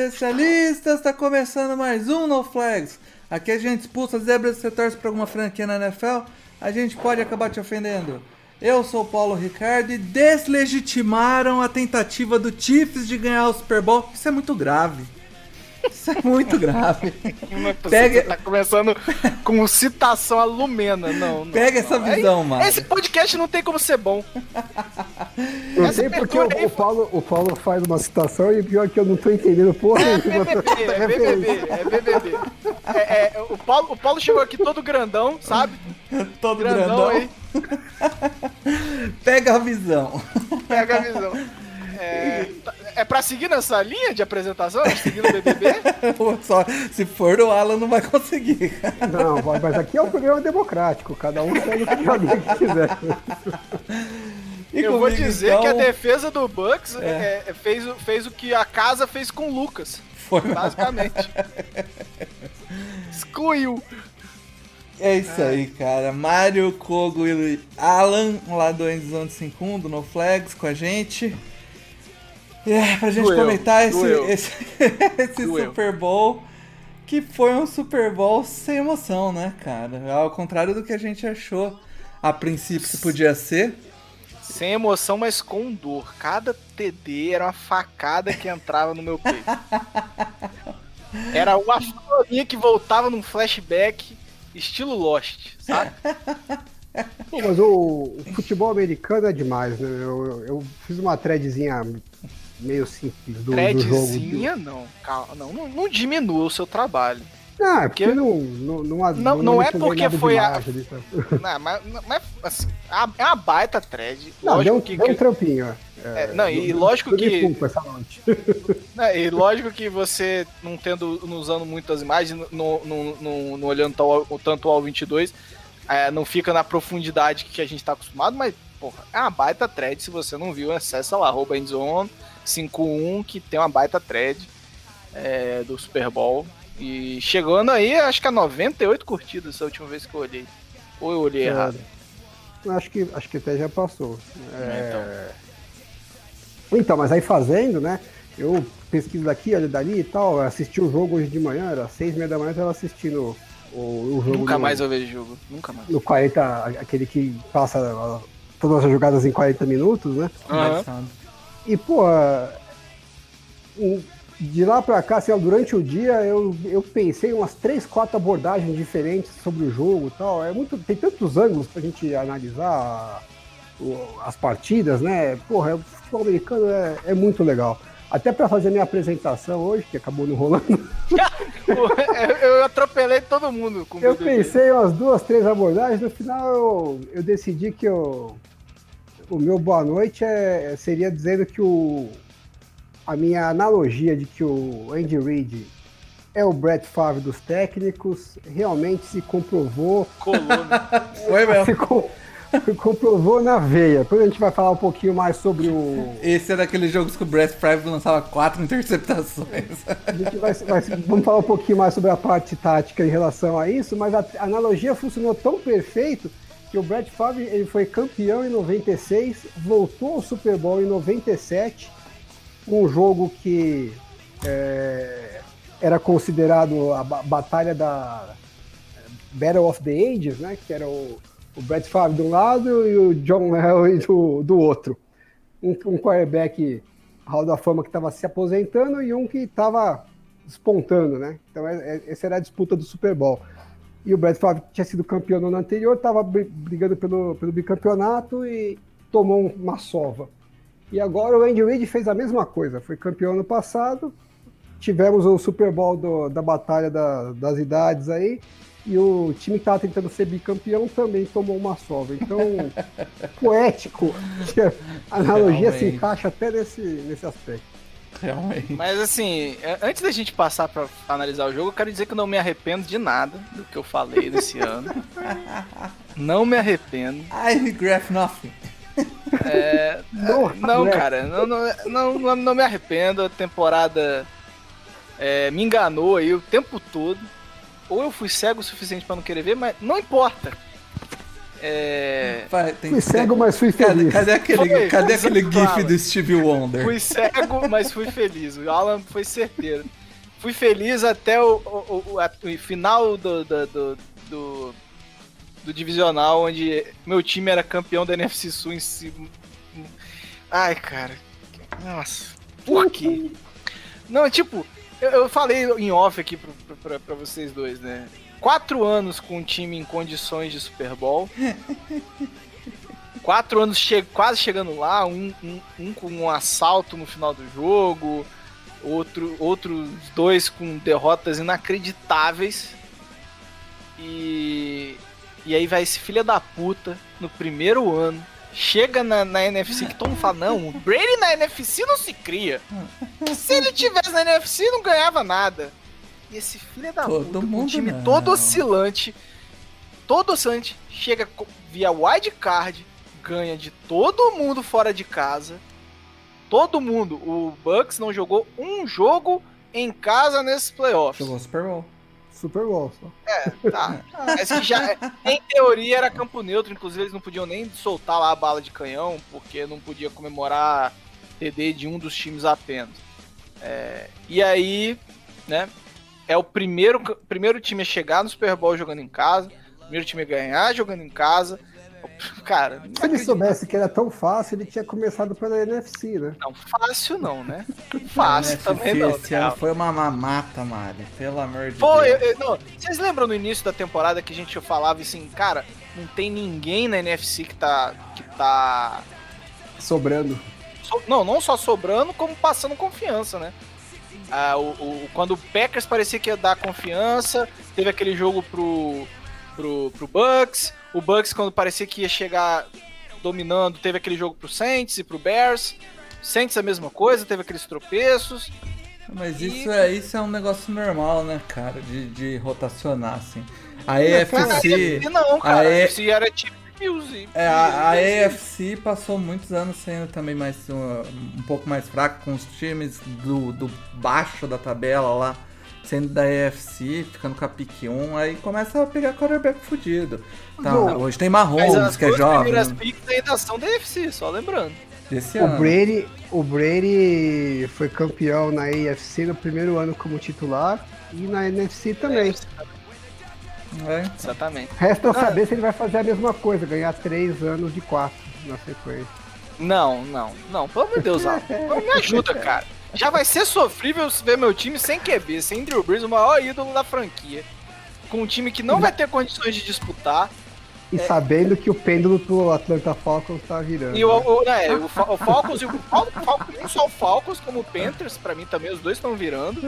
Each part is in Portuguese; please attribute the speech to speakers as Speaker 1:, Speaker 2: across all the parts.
Speaker 1: Especialistas! Tá começando mais um No Flags. Aqui a gente expulsa zebras se torce pra alguma franquia na NFL, a gente pode acabar te ofendendo. Eu sou Paulo Ricardo e deslegitimaram a tentativa do Chiefs de ganhar o Super Bowl. Isso é muito grave. Isso é muito grave.
Speaker 2: É
Speaker 1: Pega-
Speaker 2: Você tá começando com citação a Lumena. Não, não
Speaker 1: Pega essa
Speaker 2: não.
Speaker 1: visão,
Speaker 2: Aí,
Speaker 1: mano.
Speaker 2: Esse podcast não tem como ser bom.
Speaker 3: Não
Speaker 2: Essa
Speaker 3: sei porque o,
Speaker 2: abertura aí,
Speaker 3: o Paulo, o Paulo faz uma citação e pior que eu não tô entendendo porra
Speaker 2: É. BBB, é BBB, é BBB. É, é, o, Paulo, o Paulo chegou aqui todo grandão, sabe?
Speaker 1: Todo
Speaker 2: Grandão,
Speaker 1: grandão.
Speaker 2: aí,
Speaker 1: Pega a visão.
Speaker 2: pega a visão. É, tá- é pra seguir nessa linha de apresentação? Seguindo o BBB?
Speaker 1: Só, se for o Alan, não vai conseguir.
Speaker 3: Não, mas aqui é um programa democrático, cada um segue o que quiser.
Speaker 1: E
Speaker 2: Eu vou
Speaker 1: comigo,
Speaker 2: dizer que a
Speaker 1: então,
Speaker 2: defesa do Bucks é, é, fez, o- fez o que a casa fez com o Lucas,
Speaker 1: Foi
Speaker 2: basicamente. Excluiu.
Speaker 1: É isso aí, cara. Mário, Kogo e Alan, lá do Endzone 51, do No Flags, com a gente. E é, pra gente
Speaker 2: Doeu,
Speaker 1: comentar esse,
Speaker 2: doeu.
Speaker 1: esse, esse
Speaker 2: Doeu.
Speaker 1: Super Bowl, que foi um Super Bowl sem emoção, né, cara? Ao contrário do que a gente achou a princípio que podia ser.
Speaker 2: Sem emoção, mas com dor. Cada TD era uma facada que entrava no meu peito. Era uma florinha que voltava num flashback, estilo Lost, sabe?
Speaker 3: Pô, mas o, o futebol americano é demais, né? Eu, eu- eu fiz uma threadzinha meio simples do, do jogo.
Speaker 2: Não. Calma, não, não, não diminua o seu trabalho.
Speaker 3: Não, é porque
Speaker 2: Porque-
Speaker 3: não, não, não,
Speaker 2: Não- não é porque foi a-? Não, mas, mas assim, é uma baita thread.
Speaker 3: Não,
Speaker 2: Lógico
Speaker 3: deu,
Speaker 2: que.
Speaker 3: deu um trampinho, ó.
Speaker 2: é, não, e lógico que. É, e lógico que você, não tendo, não usando muitas imagens, não, não, não, não olhando tal- tanto ao 22, é, não fica na profundidade que a gente tá acostumado, mas, porra, é uma baita thread. Se você não viu, acessa lá, arroba endzone 51, que tem uma baita thread é, do Super Bowl. E chegando aí, acho que a 98 curtidas essa última vez que eu olhei. Ou eu olhei errado.
Speaker 3: Eu Acho que, acho que até já passou.
Speaker 2: É,
Speaker 3: Então, mas aí fazendo, né? Eu pesquiso daqui, olho dali e tal. Assisti o jogo hoje de manhã, era seis e meia da manhã, eu tava assistindo o, o jogo.
Speaker 2: Nunca
Speaker 3: no,
Speaker 2: mais eu vejo jogo. Nunca mais.
Speaker 3: No 40, aquele que passa todas as jogadas em 40 minutos, né?
Speaker 2: Aham.
Speaker 3: E, pô, de lá pra cá, assim, durante o dia, eu, eu pensei umas três, quatro abordagens diferentes sobre o jogo e tal. É muito, tem tantos ângulos pra gente analisar as partidas, né? Porra, o futebol americano é, é muito legal. Até pra fazer minha apresentação hoje, que acabou não rolando,
Speaker 2: eu, atropelei todo mundo com o
Speaker 3: eu pensei umas duas, três abordagens. No final, eu, eu decidi que eu, o meu boa noite é, seria dizendo que o, a minha analogia de que o Andy Reid é o Brett Favre dos técnicos realmente se comprovou.
Speaker 1: Foi mesmo.
Speaker 3: se com- se comprovou na veia. Depois a gente vai falar um pouquinho mais sobre o.
Speaker 1: Esse é daqueles jogos que o Brett Favre lançava quatro interceptações.
Speaker 3: A gente vai, vai- vamos falar um pouquinho mais sobre a parte tática em relação a isso, mas a, a analogia funcionou tão perfeito que o Brett Favre ele foi campeão em 96, voltou ao Super Bowl em 97, um jogo que é, era considerado a ba- batalha da Battle of the Ages, né? Que era o, o Brett Favre de um lado e o John Elway do, do outro. Um, um quarterback Hall da Fama que estava se aposentando e um que estava despontando, né? Então é- é- essa era a disputa do Super Bowl. E o Brett Favre tinha sido campeão no ano anterior, estava brigando pelo, pelo bicampeonato e tomou uma sova. E agora o Andy Reid fez a mesma coisa, foi campeão ano passado, tivemos o Super Bowl do- da Batalha da- das Idades aí, e o time que estava tentando ser bicampeão também tomou uma sova. Então, poético, a analogia
Speaker 1: Realmente.
Speaker 3: se encaixa até nesse, nesse aspecto.
Speaker 1: Realmente.
Speaker 2: Mas assim, é, antes da gente passar pra analisar o jogo, eu quero dizer que eu não me arrependo de nada do que eu falei nesse ano. Não me arrependo.
Speaker 1: I regret nothing.
Speaker 2: É,
Speaker 3: Não,
Speaker 2: não,
Speaker 3: né?
Speaker 2: cara, não, não, não, não- me arrependo. A temporada é, me enganou aí o tempo todo. Ou eu fui cego o suficiente pra não querer ver, mas não importa. É,
Speaker 1: tem
Speaker 3: Fui cego, mas fui feliz.
Speaker 1: cadê aquele,
Speaker 2: Foi,
Speaker 1: cadê aquele gif
Speaker 2: fala.
Speaker 1: do Stevie Wonder?
Speaker 2: fui cego, mas fui feliz. O Alan foi certeiro. Fui feliz até o, o- o- a- o final do, do, do, do- do divisional, onde meu time era campeão da NFC Sul em cima. Ai, cara. Nossa. Por quê? Não, tipo, eu, eu falei em off aqui pro- pra, pra vocês dois, né? Quatro anos com um time em condições de Super Bowl. Quatro anos che quase chegando lá, um, um, um com um assalto no final do jogo, outro, outros dois com derrotas inacreditáveis. E, e aí vai esse filho da puta no primeiro ano. Chega na, na NFC que todo mundo fala, não, o Brady na NFC não se cria. Se ele tivesse na NFC, não ganhava nada. E esse filho da
Speaker 1: Todo
Speaker 2: puta, com um
Speaker 1: mundo
Speaker 2: time
Speaker 1: não.
Speaker 2: todo oscilante, todo oscilante, chega via wild card, ganha de todo mundo fora de casa. Todo mundo. O Bucks não jogou um jogo em casa nesses playoffs.
Speaker 1: Jogou Super Bowl.
Speaker 3: Super Bowl. Só.
Speaker 2: Tá. Mas que já, em teoria era campo neutro, inclusive eles não podiam nem soltar lá a bala de canhão, porque não podia comemorar TD de um dos times apenas. É, e aí, né, é o primeiro, primeiro time a chegar no Super Bowl jogando em casa, primeiro time a ganhar jogando em casa. Cara,
Speaker 3: Se ele soubesse que era tão fácil, ele tinha começado pela NFC, né?
Speaker 2: Não, fácil não, né? Fácil
Speaker 1: NFC
Speaker 2: também não.
Speaker 1: Esse ano foi uma mamata, Mari. Pelo amor de
Speaker 2: Foi,
Speaker 1: Deus.
Speaker 2: eu- eu- não, vocês lembram no início da temporada que a gente falava assim, cara, não tem ninguém na NFC que tá. que tá.
Speaker 3: Sobrando.
Speaker 2: so- não, não só sobrando, como passando confiança, né? Ah, o, o- quando o Packers parecia que ia dar confiança, teve aquele jogo pro, pro, pro Bucks. O Bucks, quando parecia que ia chegar dominando, teve aquele jogo pro Saints e pro Bears. Saints a mesma coisa, teve aqueles tropeços.
Speaker 1: Mas
Speaker 2: E-
Speaker 1: isso é, isso é um negócio normal, né, cara? De, de rotacionar, assim. A EFC.
Speaker 2: não, cara.
Speaker 1: a E-
Speaker 2: Se era tipo Bills.
Speaker 1: É, a, a AFC passou muitos anos sendo também mais um, um pouco mais fraca com os times do, do baixo da tabela lá, sendo da AFC, ficando com a pique 1, aí começa a pegar quarterback fudido. Tá,
Speaker 3: Bom,
Speaker 1: hoje tem Mahomes,
Speaker 2: as
Speaker 1: que é jovem,
Speaker 2: primeiras picks ainda são da UFC, só lembrando.
Speaker 1: desse
Speaker 3: O
Speaker 1: ano.
Speaker 3: Brady, o Brady foi campeão na AFC no primeiro ano como titular e na NFC também.
Speaker 1: É.
Speaker 2: Exatamente.
Speaker 3: Resta
Speaker 2: Ah.
Speaker 3: saber se ele vai fazer a mesma coisa, ganhar três anos de quatro na sequência.
Speaker 2: Não, não, não. Pelo amor de Deus, Alan. Me ajuda, cara. Já vai ser sofrível ver meu time sem QB, sem Drew Brees, o maior ídolo da franquia. Com um time que não vai ter condições de disputar.
Speaker 3: E sabendo que o pêndulo pro Atlanta Falcons tá virando.
Speaker 2: E o, o, né, o, Fa- o Falcons e o Fal- Falcons, não só o Falcons, como o Panthers, pra mim também, os dois estão virando.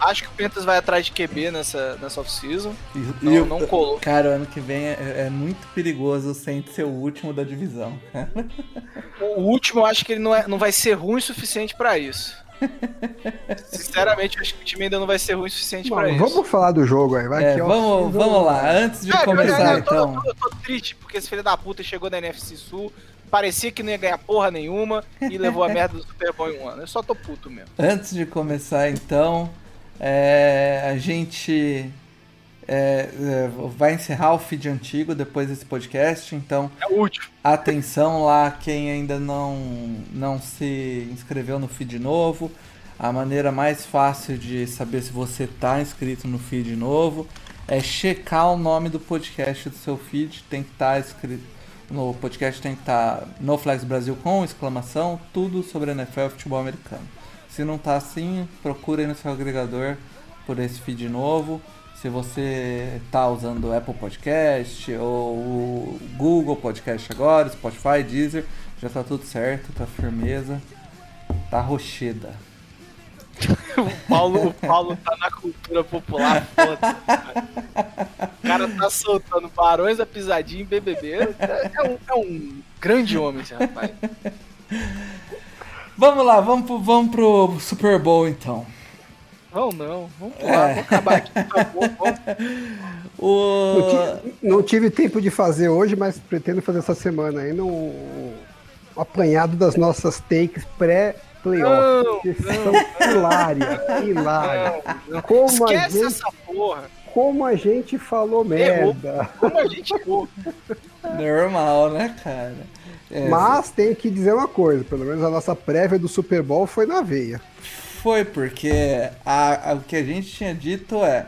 Speaker 2: Acho que o Panthers vai atrás de QB nessa, nessa off-season. Não,
Speaker 1: e o-
Speaker 2: não colou.
Speaker 1: Cara, ano que vem é, é muito perigoso o Saints ser o último da divisão.
Speaker 2: O último, eu acho que ele não, é, não vai ser ruim o suficiente pra isso. Sinceramente, eu acho que o time ainda não vai ser ruim o suficiente
Speaker 3: Bom,
Speaker 2: pra isso.
Speaker 3: vamos falar do jogo aí, vai
Speaker 1: É,
Speaker 3: que
Speaker 1: vamos,
Speaker 3: do-
Speaker 1: vamos lá, antes de
Speaker 2: É,
Speaker 1: começar
Speaker 2: eu, eu, tô,
Speaker 1: então.
Speaker 2: eu, tô, eu tô triste porque esse filho da puta chegou na NFC Sul, parecia que não ia ganhar porra nenhuma e levou a merda do Super Bowl em um ano. Eu só tô puto mesmo.
Speaker 1: Antes de começar, então, é, a gente é, é, vai encerrar o feed antigo depois desse podcast, então
Speaker 2: É o último.
Speaker 1: atenção lá quem ainda não, não se inscreveu no feed novo. A maneira mais fácil de saber se você está inscrito no feed novo é checar o nome do podcast do seu feed. Tem que estar escrito no podcast, tem que estar no Flex Brasil com exclamação, tudo sobre NFL e futebol americano. Se não tá assim, procure aí no seu agregador por esse feed novo. Se você tá usando o Apple Podcast ou o Google Podcast agora, Spotify, Deezer, já tá tudo certo, tá firmeza, tá rocheda.
Speaker 2: o, Paulo, o Paulo tá na cultura popular, foda O cara tá soltando Barões da Pisadinha em BBB. É, é, um, é um grande homem esse rapaz.
Speaker 1: Vamos lá, vamos pro, vamos pro Super Bowl então.
Speaker 2: Vamos não, vamos pular, é. vamos acabar aqui.
Speaker 3: o... não, tive, não, tive, tempo de fazer hoje, mas pretendo fazer essa semana aí no um apanhado das nossas takes pré playoff, que são hilárias, hilárias. Como
Speaker 2: Esquece
Speaker 3: a gente,
Speaker 2: essa porra.
Speaker 3: Como a gente falou merda.
Speaker 2: Como a gente errou.
Speaker 1: Normal, né, cara?
Speaker 3: É, Mas tenho que dizer uma coisa, pelo menos a nossa prévia do Super Bowl foi na veia.
Speaker 1: Foi, porque a, a, o que a gente tinha dito é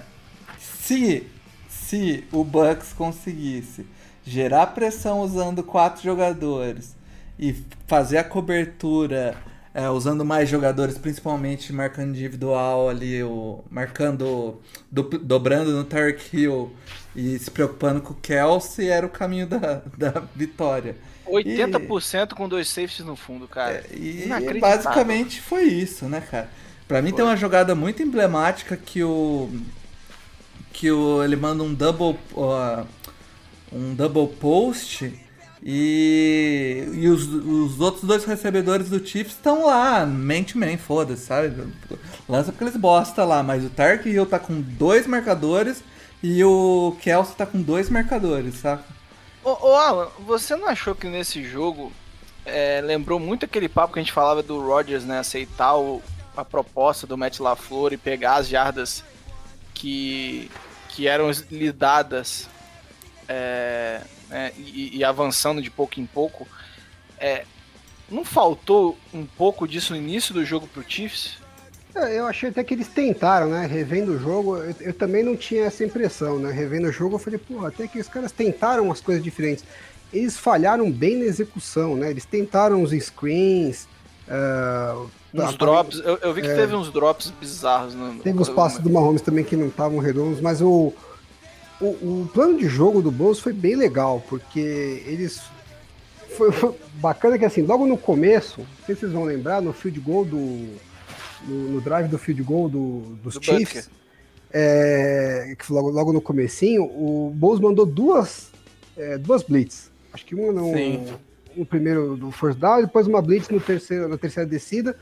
Speaker 1: se, se o Bucks conseguisse gerar pressão usando quatro jogadores e fazer a cobertura é, usando mais jogadores, principalmente marcando individual ali, o, marcando, do, dobrando no Tarek Hill e se preocupando com o Kelsey, era o caminho da, da vitória.
Speaker 2: 80% e, com dois safeties no fundo, cara.
Speaker 1: É, e basicamente foi isso, né, cara? Pra mim foi. tem uma jogada muito emblemática que o. Que o, ele manda um double. Uh, um double post e, e os, os outros dois recebedores do Chiefs estão lá, mente man, foda-se, sabe? Lança porque eles bosta lá, mas o Tark Hill tá com dois marcadores e o Kelsey tá com dois marcadores, saca?
Speaker 2: Ô, ô Alan, você não achou que nesse jogo é, lembrou muito aquele papo que a gente falava do Rodgers, né? Aceitar o, a proposta do Matt LaFleur e pegar as jardas que, que eram lhe dadas é, é, e, e, avançando de pouco em pouco, é, não faltou um pouco disso no início do jogo pro Chiefs?
Speaker 3: É, eu achei até que eles tentaram, né? Revendo o jogo, eu, eu, também não tinha essa impressão, né? Revendo o jogo, eu falei, pô, até que os caras tentaram umas coisas diferentes. Eles falharam bem na execução, né? Eles tentaram os screens. Uh,
Speaker 2: uns drops, eu, eu, vi que é, teve uns drops bizarros. No,
Speaker 3: teve os passos do Mahomes também que não estavam redondos, mas o, o, o, plano de jogo do Bulls foi bem legal, porque eles. Foi, foi, bacana que assim, logo no começo, não sei se vocês vão lembrar, no field goal do. No, no drive do field goal do, dos do Chiefs, é, que logo, logo no comecinho, o Bulls mandou duas, é, duas blitz. Acho que uma no, no primeiro do first down, depois uma blitz no terceiro, na terceira descida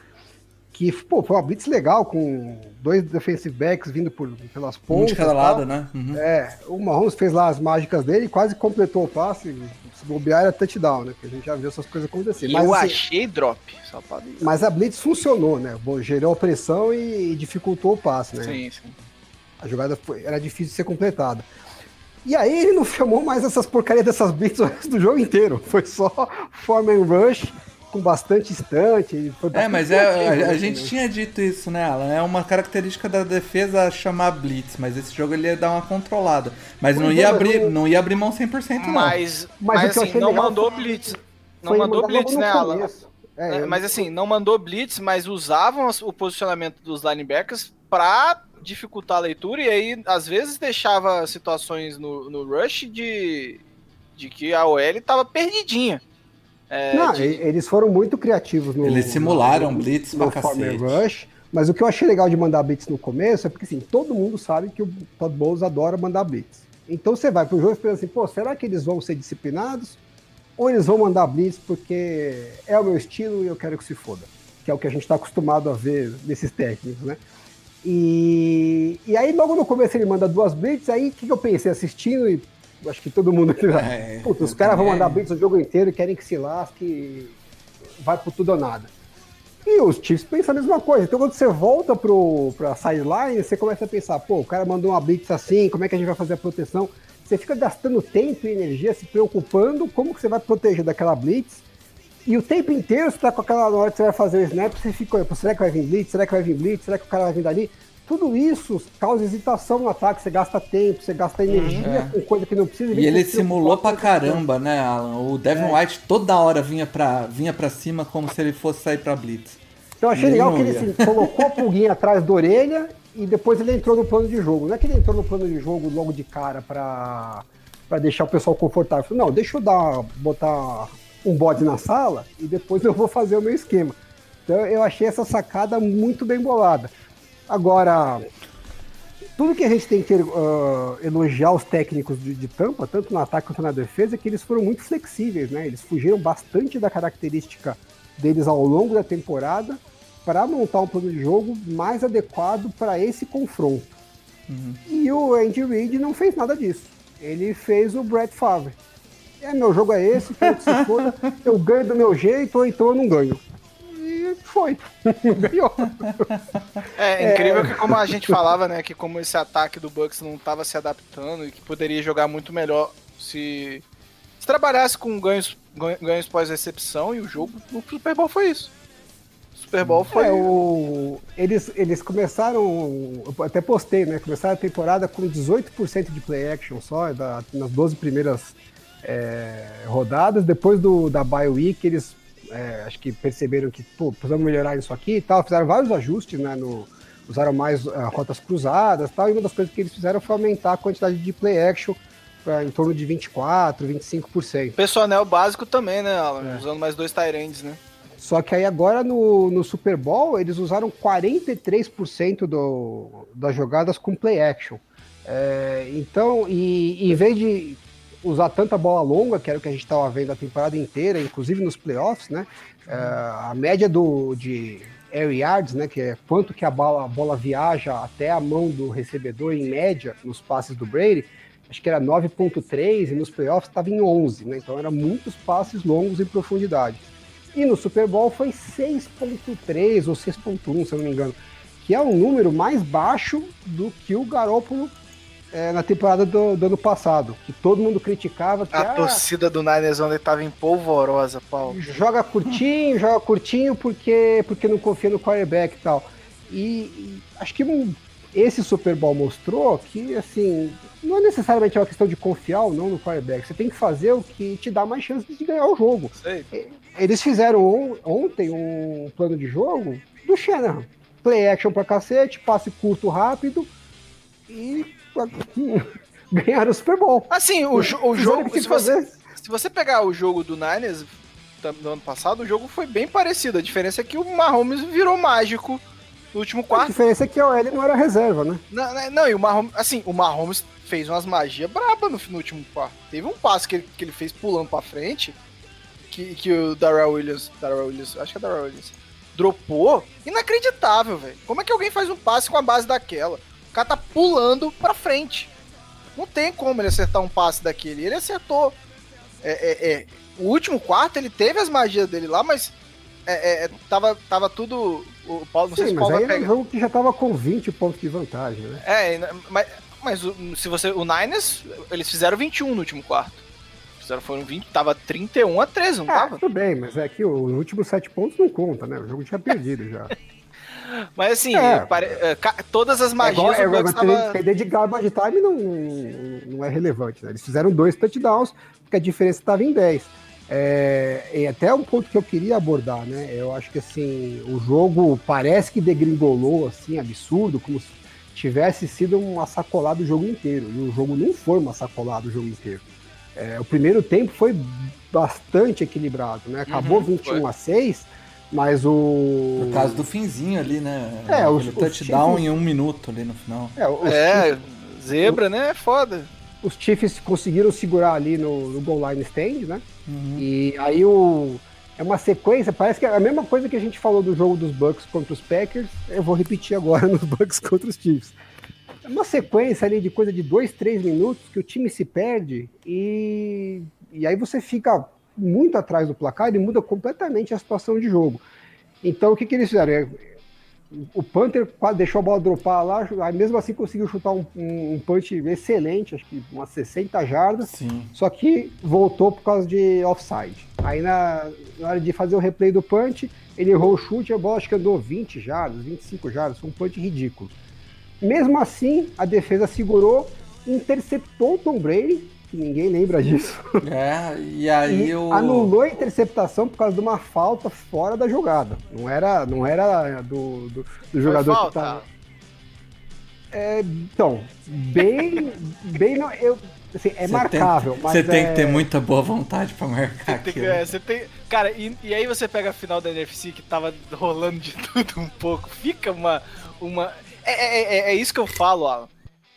Speaker 3: que pô, foi uma blitz legal, com dois defensive backs vindo por, pelas pontas. Um de
Speaker 1: cada lado, né? Uhum.
Speaker 3: É, o Mahomes fez lá as mágicas dele e quase completou o passe. Se bobear era touchdown, né? Que a gente já viu essas coisas acontecer.
Speaker 2: Mas, eu assim, achei drop, só pode
Speaker 3: Mas a blitz funcionou, né? Gerou pressão e, e dificultou o passe, né?
Speaker 2: Sim, sim.
Speaker 3: A jogada foi, era difícil de ser completada. E aí ele não chamou mais essas porcarias dessas blitz o resto do jogo inteiro. Foi só Foreman Rush com bastante estante.
Speaker 1: é, mas é, a, a, gente tinha dito isso, né, Alan? É uma característica da defesa chamar blitz, mas esse jogo ele ia dar uma controlada. Mas não ia, abrir, não... não ia abrir mão 100% não.
Speaker 2: Mas, mas, mas assim, não mandou blitz. Não mandou blitz, né, Alan? É, é, mas assim, não mandou blitz, mas usavam o posicionamento dos linebackers para dificultar a leitura e aí às vezes deixava situações no, no rush de, de que a OL estava perdidinha.
Speaker 3: É, não, de... eles foram muito criativos no.
Speaker 1: Eles simularam no, blitz no, pra cacete.
Speaker 3: Rush. Mas o que eu achei legal de mandar blitz no começo é porque assim, todo mundo sabe que o Todd Bowles adora mandar blitz. Então você vai pro jogo e pensa assim, pô, será que eles vão ser disciplinados? Ou eles vão mandar blitz porque é o meu estilo e eu quero que se foda? Que é o que a gente está acostumado a ver desses técnicos, né? E, e aí logo no começo ele manda duas blitz, aí o que, que eu pensei assistindo e acho que todo mundo. É, Puta, os caras vão mandar blitz o jogo inteiro e querem que se lasque, vai por tudo ou nada. E os Chiefs pensam a mesma coisa. Então, quando você volta pro, pra sideline, você começa a pensar: pô, o cara mandou uma blitz assim, como é que a gente vai fazer a proteção? Você fica gastando tempo e energia se preocupando como que você vai proteger daquela blitz. E o tempo inteiro você tá com aquela hora que você vai fazer o snap, você fica, será que vai vir blitz? Será que vai vir blitz? Será que o cara vai vir dali? Tudo isso causa hesitação no ataque, você gasta tempo, você gasta uhum. energia é. com coisa que não precisa.
Speaker 1: E ele simulou pra caramba, né, Alan? O Devin é. White toda hora vinha pra, vinha pra cima como se ele fosse sair pra blitz.
Speaker 3: Então eu achei legal que ele assim, colocou a pulguinha atrás da orelha e depois ele entrou no plano de jogo. Não é que ele entrou no plano de jogo logo de cara pra, pra deixar o pessoal confortável. Não, deixa eu dar, botar um bode na sala e depois eu vou fazer o meu esquema. Então eu achei essa sacada muito bem bolada. Agora, tudo que a gente tem que uh, elogiar os técnicos de, de, Tampa, tanto no ataque quanto na defesa, é que eles foram muito flexíveis, né? Eles fugiram bastante da característica deles ao longo da temporada para montar um plano de jogo mais adequado para esse confronto. Uhum. E o Andy Reid não fez nada disso. Ele fez o Brett Favre. É, meu jogo é esse, que se foda, eu ganho do meu jeito ou então eu não ganho foi. Ganhou.
Speaker 2: É, é incrível é... que como a gente falava, né, que como esse ataque do Bucks não estava se adaptando e que poderia jogar muito melhor se, se trabalhasse com ganhos, ganhos pós-recepção e o jogo no Super Bowl foi isso. O Super Bowl foi.
Speaker 3: É, o... eles, eles começaram. Eu até postei, né? Começaram a temporada com 18% de play action só, da, nas 12 primeiras é, rodadas. Depois do, da bye week, eles é, acho que perceberam que, pô, precisamos melhorar isso aqui e tal, fizeram vários ajustes, né, no, usaram mais uh, rotas cruzadas tal, e uma das coisas que eles fizeram foi aumentar a quantidade de play action pra, em torno de 24, 25%.
Speaker 2: Personal básico também, né, Alan? É. Usando mais dois Tyrands, né?
Speaker 3: Só que aí agora no, no Super Bowl eles usaram 43% do, das jogadas com play action. É, então, e em vez de usar tanta bola longa, que era o que a gente estava vendo a temporada inteira, inclusive nos playoffs, né? É, a média do, de air yards, né, que é quanto que a bola, a bola viaja até a mão do recebedor em média nos passes do Brady, acho que era 9.3 e nos playoffs estava em 11, né? Então eram muitos passes longos em profundidade. E no Super Bowl foi 6.3 ou 6.1, se eu não me engano, que é um número mais baixo do que o Garoppolo é, na temporada do, do, ano passado, que todo mundo criticava. Que,
Speaker 2: a ah, torcida do Niners onde estava em polvorosa, Paulo.
Speaker 3: Joga curtinho, joga curtinho porque, porque não confia no quarterback e tal. E, e acho que esse Super Bowl mostrou que, assim, não é necessariamente uma questão de confiar ou não no quarterback. Você tem que fazer o que te dá mais chance de ganhar o jogo. Sei. Eles fizeram on, ontem um plano de jogo do Shanahan. Play action pra cacete, passe curto rápido e ganharam o Super Bowl.
Speaker 2: Assim, o, o jogo. Se você, se você pegar o jogo do Niners do ano passado, o jogo foi bem parecido. A diferença é que o Mahomes virou mágico no último quarto.
Speaker 3: A diferença é que o L não era reserva, né?
Speaker 2: Não, não, e o Mahomes, assim, o Mahomes fez umas magias braba no, no último quarto. Teve um passo que ele, que ele fez pulando pra frente, que, que o Darrell Williams, Darrell Williams, acho que é Darrell Williams, dropou. Inacreditável, velho. Como é que alguém faz um passe com a base daquela? Cara tá pulando pra frente. Não tem como ele acertar um passe daquele. Ele acertou. É, é, é. O último quarto ele teve as magias dele lá, mas é, é, é tava, tava tudo. O Paulo, não
Speaker 3: Sim,
Speaker 2: sei se
Speaker 3: o Paulo vai pegar. jogo que já tava com 20 pontos de vantagem, né?
Speaker 2: É, mas, mas se você. O Niners, eles fizeram 21 no último quarto. Fizeram, foram 20, tava 31 a 13, não
Speaker 3: ah,
Speaker 2: tava?
Speaker 3: Tudo bem, mas é que os últimos 7 pontos não conta, né? O jogo tinha perdido já.
Speaker 2: Mas assim, é. pare... É, todas as magias
Speaker 3: é igual, é, tava... Perder de garbage time não, não é relevante. Né? Eles fizeram dois touchdowns, porque a diferença estava em 10. É, e até um ponto que eu queria abordar, né? Eu acho que assim, o jogo parece que degringolou assim, absurdo, como se tivesse sido uma sacolada o jogo inteiro. E o jogo não foi uma sacolada o jogo inteiro. É, o primeiro tempo foi bastante equilibrado, né? Acabou uhum, 21 foi. a 6, mas o.
Speaker 1: Por causa do finzinho ali, né? É, o touchdown Chiefs... em um minuto ali no final.
Speaker 2: É, é Chiefs... zebra, né? É foda.
Speaker 3: Os Chiefs conseguiram segurar ali no, no goal line stand, né? Uhum. E aí o. É uma sequência, parece que é a mesma coisa que a gente falou do jogo dos Bucks contra os Packers, eu vou repetir agora nos Bucks contra os Chiefs. É uma sequência ali de coisa de dois, três minutos que o time se perde e, e aí você fica muito atrás do placar e muda completamente a situação de jogo. Então, o que, que eles fizeram? É, o Panther deixou a bola dropar lá, aí mesmo assim conseguiu chutar um, um, punch excelente, acho que umas 60 jardas, Sim. só que voltou por causa de offside. Aí na, na, hora de fazer o replay do punch, ele errou o chute, a bola acho que andou 20 jardas, 25 jardas, foi um punch ridículo. Mesmo assim, a defesa segurou, interceptou o Tom Brady, que ninguém lembra disso.
Speaker 1: É, e aí e o...
Speaker 3: anulou a interceptação por causa de uma falta fora da jogada. Não era, não era do, do, do jogador falta. que tava. É, então, bem, bem eu, assim, é marcável.
Speaker 1: Você tem, tem, que ter muita boa vontade para marcar aqui.
Speaker 2: É, você tem, Cara, e, e, aí você pega a final da NFC que tava rolando de tudo um pouco. Fica uma. uma... É, é, é, é isso que eu falo, Alan.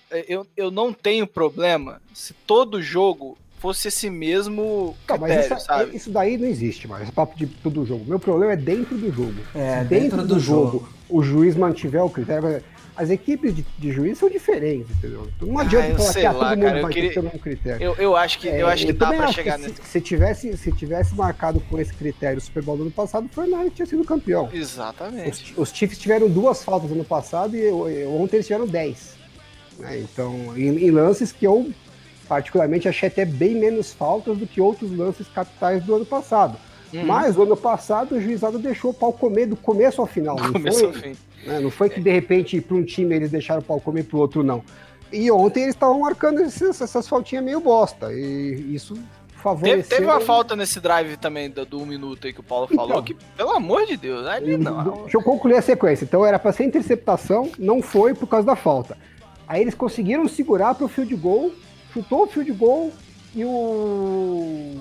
Speaker 2: É, eu, eu não tenho problema se todo jogo fosse esse mesmo
Speaker 3: critério, não, mas isso, sabe? isso daí não existe mais, papo de todo jogo. Meu problema é dentro do jogo.
Speaker 1: É, dentro, dentro do, do jogo, jogo,
Speaker 3: o juiz mantiver o critério as equipes de, de juiz são diferentes, entendeu? Então não adianta
Speaker 2: ah, falar que ah, todo mundo cara, vai queria... ter o mesmo critério. Eu, eu acho que, é, eu acho que dá pra chegar nesse.
Speaker 3: Se, se, tivesse, se tivesse marcado por esse critério o Super Bowl do ano passado, o Fernandes tinha sido campeão.
Speaker 2: Exatamente.
Speaker 3: Os, os Chiefs tiveram duas faltas no ano passado e ontem eles tiveram dez. Né? Então, em, em lances que eu particularmente achei até bem menos faltas do que outros lances capitais do ano passado. Uhum. Mas o ano passado o juizado deixou o pau comer do começo ao final. Começo foi? Né? Não foi que de repente para um time eles deixaram o pau comer para o outro não. E ontem eles estavam marcando esses, essas faltinhas meio bosta. E isso favoreceu.
Speaker 2: Teve, teve uma falta nesse drive também do, do um minuto aí que o Paulo então, falou, que, pelo amor de Deus, ali não.
Speaker 3: Deixa eu concluir a sequência. Então era para ser interceptação, não foi por causa da falta. Aí eles conseguiram segurar para o field goal, chutou o field goal e o.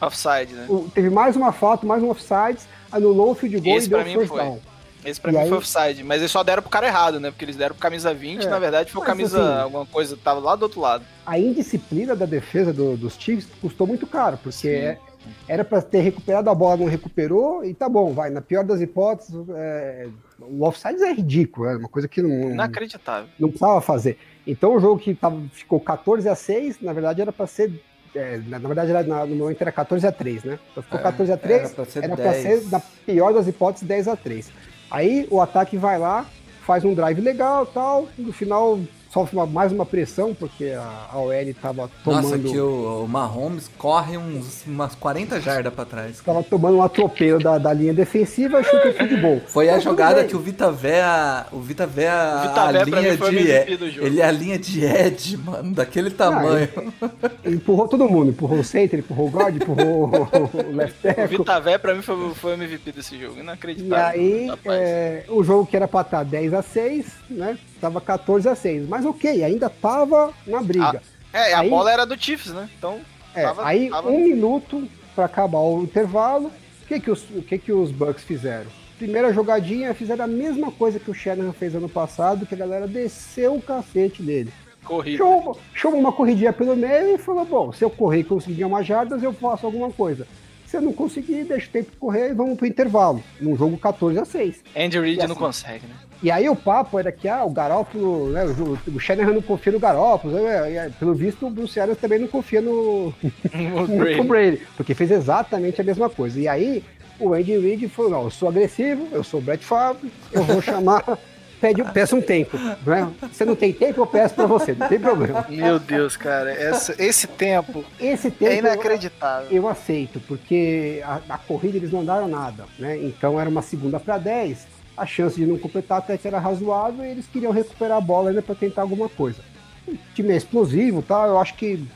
Speaker 2: Offside, né? O,
Speaker 3: teve mais uma falta, mais um offside, anulou o field goal
Speaker 2: Esse e deu first foi. down. Esse pra e mim aí... foi offside, mas eles só deram pro cara errado, né? Porque eles deram pro camisa 20, é, na verdade foi camisa assim, alguma coisa, tava lá do outro lado.
Speaker 3: A indisciplina da defesa do, dos Chiefs custou muito caro, porque é, era para ter recuperado a bola, não recuperou, e tá bom, vai. Na pior das hipóteses, é, o offside é ridículo, é uma coisa que não.
Speaker 2: Inacreditável.
Speaker 3: Não precisava fazer. Então o jogo que tava, ficou 14 a 6, na verdade era para ser é, na, verdade, era, no momento era 14 a 3, né? Então ficou é, 14 a 3, era para ser, era ser, na pior das hipóteses, 10 a 3. Aí o ataque vai lá, faz um drive legal tal, no final sofre uma, mais uma pressão, porque a, a OL estava tomando... Nossa,
Speaker 1: que o, o Mahomes corre uns, umas 40 jardas para trás.
Speaker 3: Estava tomando um atropelo da, da linha defensiva e chuta de gol.
Speaker 1: Foi a jogada que o Vita Véia... O Vita Véia... O Vita a linha de... Ele é a linha de Ed, mano, daquele tamanho.
Speaker 3: Ah, ele, empurrou todo mundo. Empurrou o center, empurrou o guard, empurrou o left tackle. O
Speaker 2: Vita Véia, pra mim, foi, foi o MVP desse jogo. Inacreditável.
Speaker 3: E aí, é, o jogo que era pra estar 10 a 6, né? Tava 14 a 6. Mas ok, ainda tava na briga.
Speaker 2: Ah, é, a aí, bola era do Chiefs, né? Então.
Speaker 3: É, tava, aí tava... um minuto para acabar o intervalo. O que que os, o que que os Bucks fizeram? Primeira jogadinha, fizeram a mesma coisa que o Shannon fez ano passado, que a galera desceu o cacete dele.
Speaker 2: Corrida.
Speaker 3: Chamou, chamou uma corridinha pelo meio e falou: bom, se eu correr e conseguir umas jardas, eu faço alguma coisa. Se eu não conseguir, deixa o tempo correr e vamos pro intervalo. Num jogo 14 a 6.
Speaker 2: Andy Reid assim, não consegue, né?
Speaker 3: E aí o papo era que ah, o Garópolo, né, o, o Shanahan não confia no Garópolo, né, pelo visto o Bruce Arians também não confia no, no, no Brady, porque fez exatamente a mesma coisa. E aí o Andy Reid falou, não, eu sou agressivo, eu sou o Brett Favre, eu vou chamar... Pede, peça um tempo. Né? Você não tem tempo, eu peço para você, não tem problema.
Speaker 2: Meu Deus, cara, essa, esse tempo, esse tempo é inacreditável.
Speaker 3: Eu, eu aceito, porque a, a, corrida eles não andaram nada, né? Então era uma segunda para 10 a chance de não completar até que era razoável e eles queriam recuperar a bola ainda para tentar alguma coisa. O time é explosivo, tá? eu acho que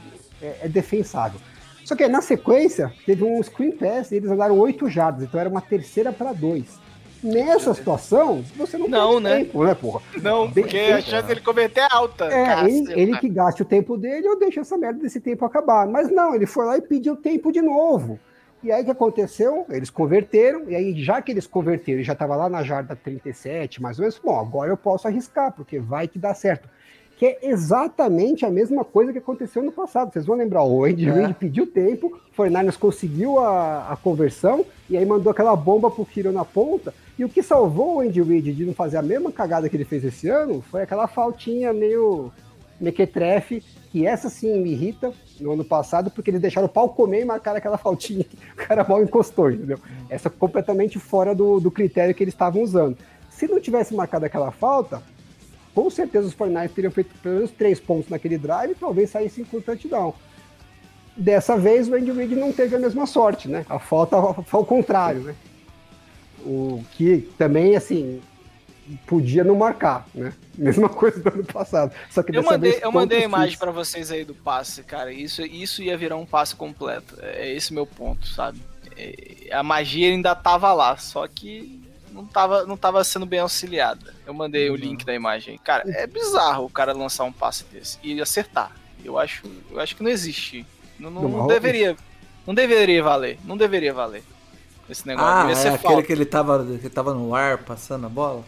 Speaker 3: é, é defensável. Só que na sequência, teve um screen pass e eles andaram 8 jardas, então era uma terceira para dois. Nessa situação, você não,
Speaker 2: não
Speaker 3: tem
Speaker 2: né?
Speaker 3: tempo, né, porra?
Speaker 2: Não, Bem porque a chance dele cometer é alta.
Speaker 3: É, ele, ele, que gaste o tempo dele ou deixa essa merda desse tempo acabar. Mas não, ele foi lá e pediu tempo de novo. E aí o que aconteceu? Eles converteram, e aí já que eles converteram, já estava lá na jarda 37, mais ou menos, bom, agora eu posso arriscar, porque vai que dá certo. Que é exatamente a mesma coisa que aconteceu no passado. Vocês vão lembrar, o Andy é. Reid pediu tempo, o Fernandes conseguiu a, a conversão, e aí mandou aquela bomba pro Kiro na ponta, e o que salvou o Andy Reid de não fazer a mesma cagada que ele fez esse ano foi aquela faltinha meio mequetrefe, que essa sim me irrita no ano passado, porque eles deixaram o pau comer e marcaram aquela faltinha o cara mal encostou, entendeu? Essa completamente fora do, do critério que eles estavam usando. Se não tivesse marcado aquela falta, com certeza os 49 teriam feito pelo menos três pontos naquele drive e talvez saíssem com touchdown. Dessa vez o Andy Reid não teve a mesma sorte, né? A falta foi ao contrário, né? O que também, assim, podia não marcar, né? Mesma coisa do ano passado. Só que
Speaker 2: eu mandei, eu mandei a imagem para vocês aí do passe, cara. Isso, isso ia virar um passe completo. É esse meu ponto, sabe? É, a magia ainda tava lá, só que não tava, não tava sendo bem auxiliada. Eu mandei uhum. o link da imagem. Cara, é bizarro o cara lançar um passe desse e acertar. Eu acho, eu acho que não existe. Não, não, não deveria. Não deveria valer, não deveria valer esse negócio.
Speaker 1: Ah, é aquele que ele tava, que tava no ar passando a bola?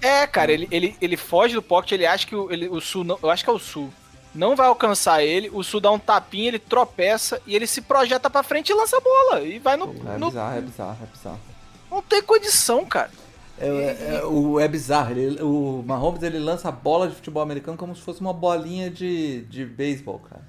Speaker 2: É, cara, ele, ele, ele foge do pocket, ele acha que o, ele, o Sul, não, eu acho que é o Sul, não vai alcançar ele, o Sul dá um tapinha, ele tropeça e ele se projeta pra frente e lança a bola. E vai no.
Speaker 1: É
Speaker 2: no-
Speaker 1: bizarro, é bizarro, é bizarro.
Speaker 2: não tem condição, cara.
Speaker 1: É, é, é, o, é bizarro, ele- o Mahomes ele lança a bola de futebol americano como se fosse uma bolinha de, de beisebol, cara.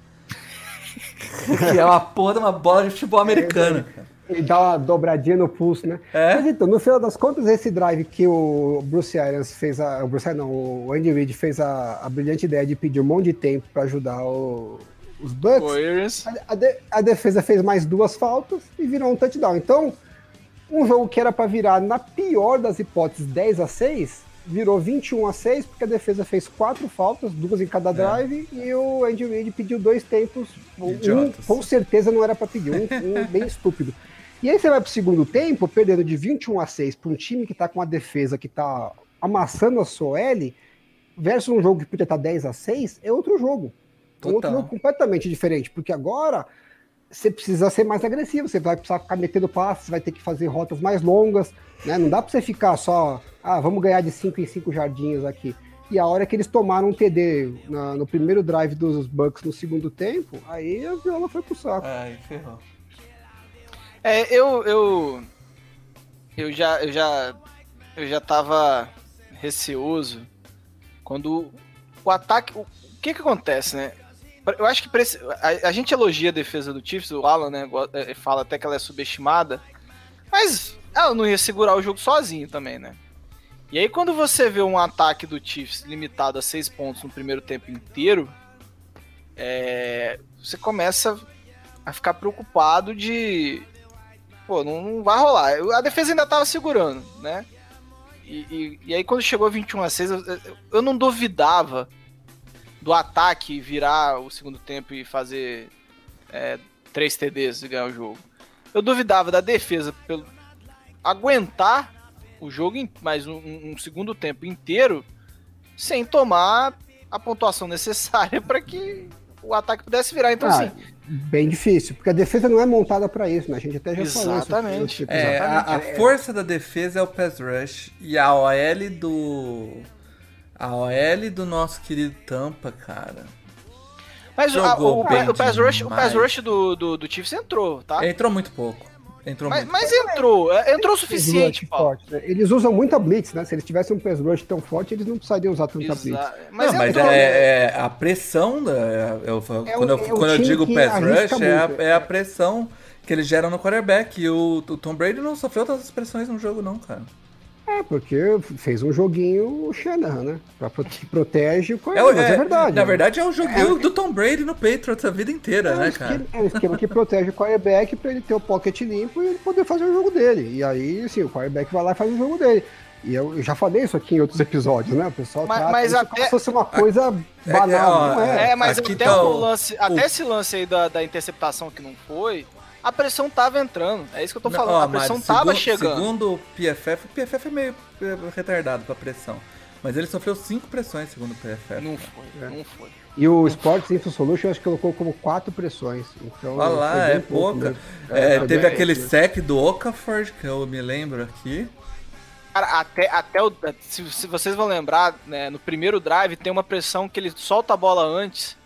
Speaker 1: que é uma porra de uma bola de futebol americano. cara.
Speaker 3: Ele dá uma dobradinha no pulso, né?
Speaker 1: É?
Speaker 3: Mas então, no final das contas, esse drive que o Bruce Arians fez a. O Bruce não, o Andy Reid fez a, a brilhante ideia de pedir um monte de tempo pra ajudar o- os Bucks. A, a de- a defesa fez mais duas faltas e virou um touchdown. Então, um jogo que era pra virar, na pior das hipóteses, 10 a 6, virou 21 a 6, porque a defesa fez quatro faltas, duas em cada drive, e o Andy Reid pediu dois tempos. Um, com certeza não era pra pedir, um, um bem estúpido. E aí você vai pro segundo tempo, perdendo de 21 a 6 pra um time que tá com a defesa que tá amassando a sua L, versus um jogo que podia estar 10 a 6, é outro jogo. É um outro
Speaker 1: Total.
Speaker 3: jogo completamente diferente, porque agora você precisa ser mais agressivo, você vai precisar ficar metendo passes, vai ter que fazer rotas mais longas, né? Não dá pra você ficar só, ah, vamos ganhar de 5 em 5 jardinhos aqui. E a hora que eles tomaram um TD na- no primeiro drive dos Bucks no segundo tempo, aí a viola foi pro saco.
Speaker 1: Ai, ferrou.
Speaker 2: É, eu, eu. Eu já. Eu já. Eu já tava receoso quando o ataque. O, que que acontece, né? Eu acho que esse- a, a gente elogia a defesa do Chiefs, o Alan, né? é, Fala até que ela é subestimada. Mas ela não ia segurar o jogo sozinho também, né? E aí, quando você vê um ataque do Chiefs limitado a seis pontos no primeiro tempo inteiro, é, você começa a ficar preocupado de. Pô, não, não vai rolar. A defesa ainda tava segurando, né? E, e- e aí, quando chegou a 21 a 6, eu, eu- não duvidava do ataque virar o segundo tempo e fazer é, três TDs e ganhar o jogo. Eu duvidava da defesa pelo aguentar o jogo em mais um, um- um segundo tempo inteiro sem tomar a pontuação necessária para que o ataque pudesse virar. Então,
Speaker 3: Ah,
Speaker 2: assim,
Speaker 3: Bem difícil, porque a defesa não é montada pra isso, né? A gente até já falou isso.
Speaker 2: Exatamente.
Speaker 3: nesse
Speaker 1: É,
Speaker 3: episódio.
Speaker 1: a, a força da defesa é o pass rush e a OL do. A OL do nosso querido Tampa, cara.
Speaker 2: Mas o,
Speaker 1: bem
Speaker 2: o pass rush, o pass rush do, do, do Chiefs entrou, tá?
Speaker 1: Entrou muito pouco. Entrou
Speaker 2: Mas,
Speaker 1: muito
Speaker 2: mas entrou, é, entrou o suficiente,
Speaker 3: forte, né? Eles usam muita blitz, né? Se eles tivessem um pass rush tão forte, eles não precisariam usar tanta blitz.
Speaker 2: Exa-
Speaker 1: Mas, não, mas
Speaker 2: entrou, né?
Speaker 1: é, é a pressão da. Eu,
Speaker 3: É
Speaker 1: quando eu,
Speaker 3: um- é
Speaker 1: quando eu
Speaker 3: time
Speaker 1: digo pass rush, é a, é a
Speaker 3: é.
Speaker 1: pressão que eles geram no quarterback. E o, o Tom Brady não sofreu tantas pressões no jogo, não, cara.
Speaker 3: É, porque fez um joguinho Shanahan, né? Pra protege o
Speaker 1: É,
Speaker 3: Corinthians,
Speaker 1: o-
Speaker 3: mas é,
Speaker 1: é-
Speaker 3: verdade.
Speaker 1: Na
Speaker 3: né?
Speaker 1: verdade, é o joguinho do Tom Brady no Patriots a vida inteira,
Speaker 3: É um,
Speaker 1: né, cara?
Speaker 3: esquema, é um esquema que protege o quarterback pra ele ter o pocket limpo e ele poder fazer o jogo dele. E aí, assim, o quarterback vai lá e faz o jogo dele. E eu, já falei isso aqui em outros episódios, né? O pessoal
Speaker 2: Mas-
Speaker 3: trata
Speaker 2: mas
Speaker 3: isso
Speaker 2: até-
Speaker 3: como se fosse uma coisa
Speaker 1: É,
Speaker 3: banal,
Speaker 1: ó,
Speaker 3: não é?
Speaker 2: É, mas
Speaker 1: Aqui
Speaker 2: até
Speaker 1: tá
Speaker 2: o
Speaker 1: o-
Speaker 2: lance, até esse lance aí da, da interceptação que não foi, a pressão tava entrando. É isso que eu tô
Speaker 1: Não,
Speaker 2: falando.
Speaker 1: ó,
Speaker 2: a pressão
Speaker 1: mas
Speaker 2: tava
Speaker 1: segundo-
Speaker 2: chegando.
Speaker 1: Segundo o PFF, o PFF é meio é, retardado pra pressão. Mas ele sofreu cinco pressões, segundo o PFF.
Speaker 2: Não foi, não foi.
Speaker 3: E o Sports Info Solution acho que colocou como quatro pressões. Então,
Speaker 1: Olha lá, é pouca.
Speaker 3: mesmo.
Speaker 1: É,
Speaker 3: foi
Speaker 1: teve
Speaker 3: bem
Speaker 1: aquele sec do Okafor, que eu me lembro aqui.
Speaker 2: Cara, até, até o. Se, se vocês vão lembrar, né, no primeiro drive tem uma pressão que ele solta a bola antes.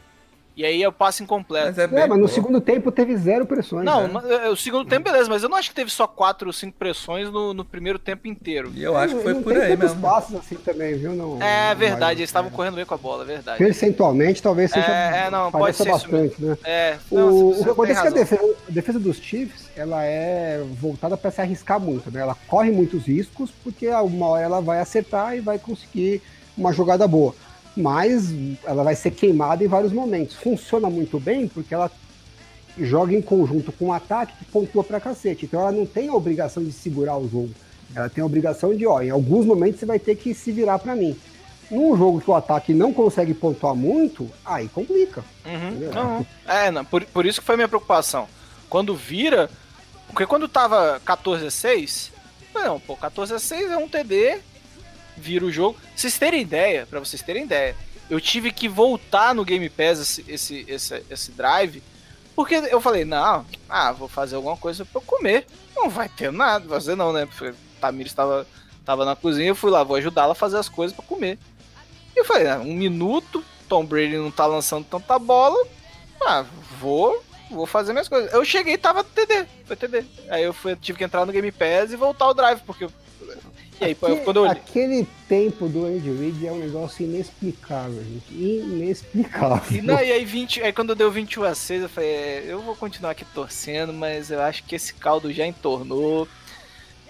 Speaker 2: E aí é o passe incompleto.
Speaker 1: Mas é,
Speaker 3: É,
Speaker 1: bem
Speaker 3: mas no
Speaker 1: pouco.
Speaker 3: segundo tempo teve zero pressões.
Speaker 2: Não,
Speaker 3: né?
Speaker 2: é, o segundo tempo, beleza, mas eu não acho que teve só quatro ou cinco pressões no, no primeiro tempo inteiro.
Speaker 1: E eu acho que foi
Speaker 3: não
Speaker 1: por
Speaker 3: tem
Speaker 1: aí mesmo.
Speaker 3: passos assim também, viu? Não,
Speaker 2: É verdade, eles estavam correndo bem com a bola, é verdade.
Speaker 3: Percentualmente, talvez seja.
Speaker 2: É, é, não, pode ser isso
Speaker 3: bastante, né?
Speaker 2: É, não,
Speaker 3: O, o que acontece é que a defesa, a defesa dos Chiefs ela é voltada para se arriscar muito, né? Ela corre muitos riscos porque uma hora ela vai acertar e vai conseguir uma jogada boa. Mas ela vai ser queimada em vários momentos. Funciona muito bem porque ela joga em conjunto com o ataque que pontua pra cacete. Então ela não tem a obrigação de segurar o jogo. Ela tem a obrigação de, ó, em alguns momentos você vai ter que se virar pra mim. Num jogo que o ataque não consegue pontuar muito, aí complica.
Speaker 2: Uhum, não, é, não, por, por isso que foi a minha preocupação. Quando vira, porque quando tava 14 a 6, não, pô, 14 a 6 é um TD, vira o jogo. Vocês terem ideia, pra vocês terem ideia, eu tive que voltar no Game Pass esse, esse, esse, esse drive, Porque eu falei, não, ah, vou fazer alguma coisa pra eu comer. Não vai ter nada, fazer não, né? Porque Tamir estava tava na cozinha, eu fui lá, vou ajudá-la a fazer as coisas para comer. E eu falei, ah, um minuto, Tom Brady não tá lançando tanta bola, ah, vou, vou fazer minhas coisas. Eu cheguei tava TD, foi TD. Aí eu fui, tive que entrar no Game Pass e voltar ao Drive, porque
Speaker 3: e aí, aquele, quando eu... aquele tempo do Andy Reid é um negócio inexplicável, gente. Inexplicável.
Speaker 2: E, não, e aí, 20, aí quando deu 21 a 6, eu falei, é, eu vou continuar aqui torcendo, mas eu acho que esse caldo já entornou.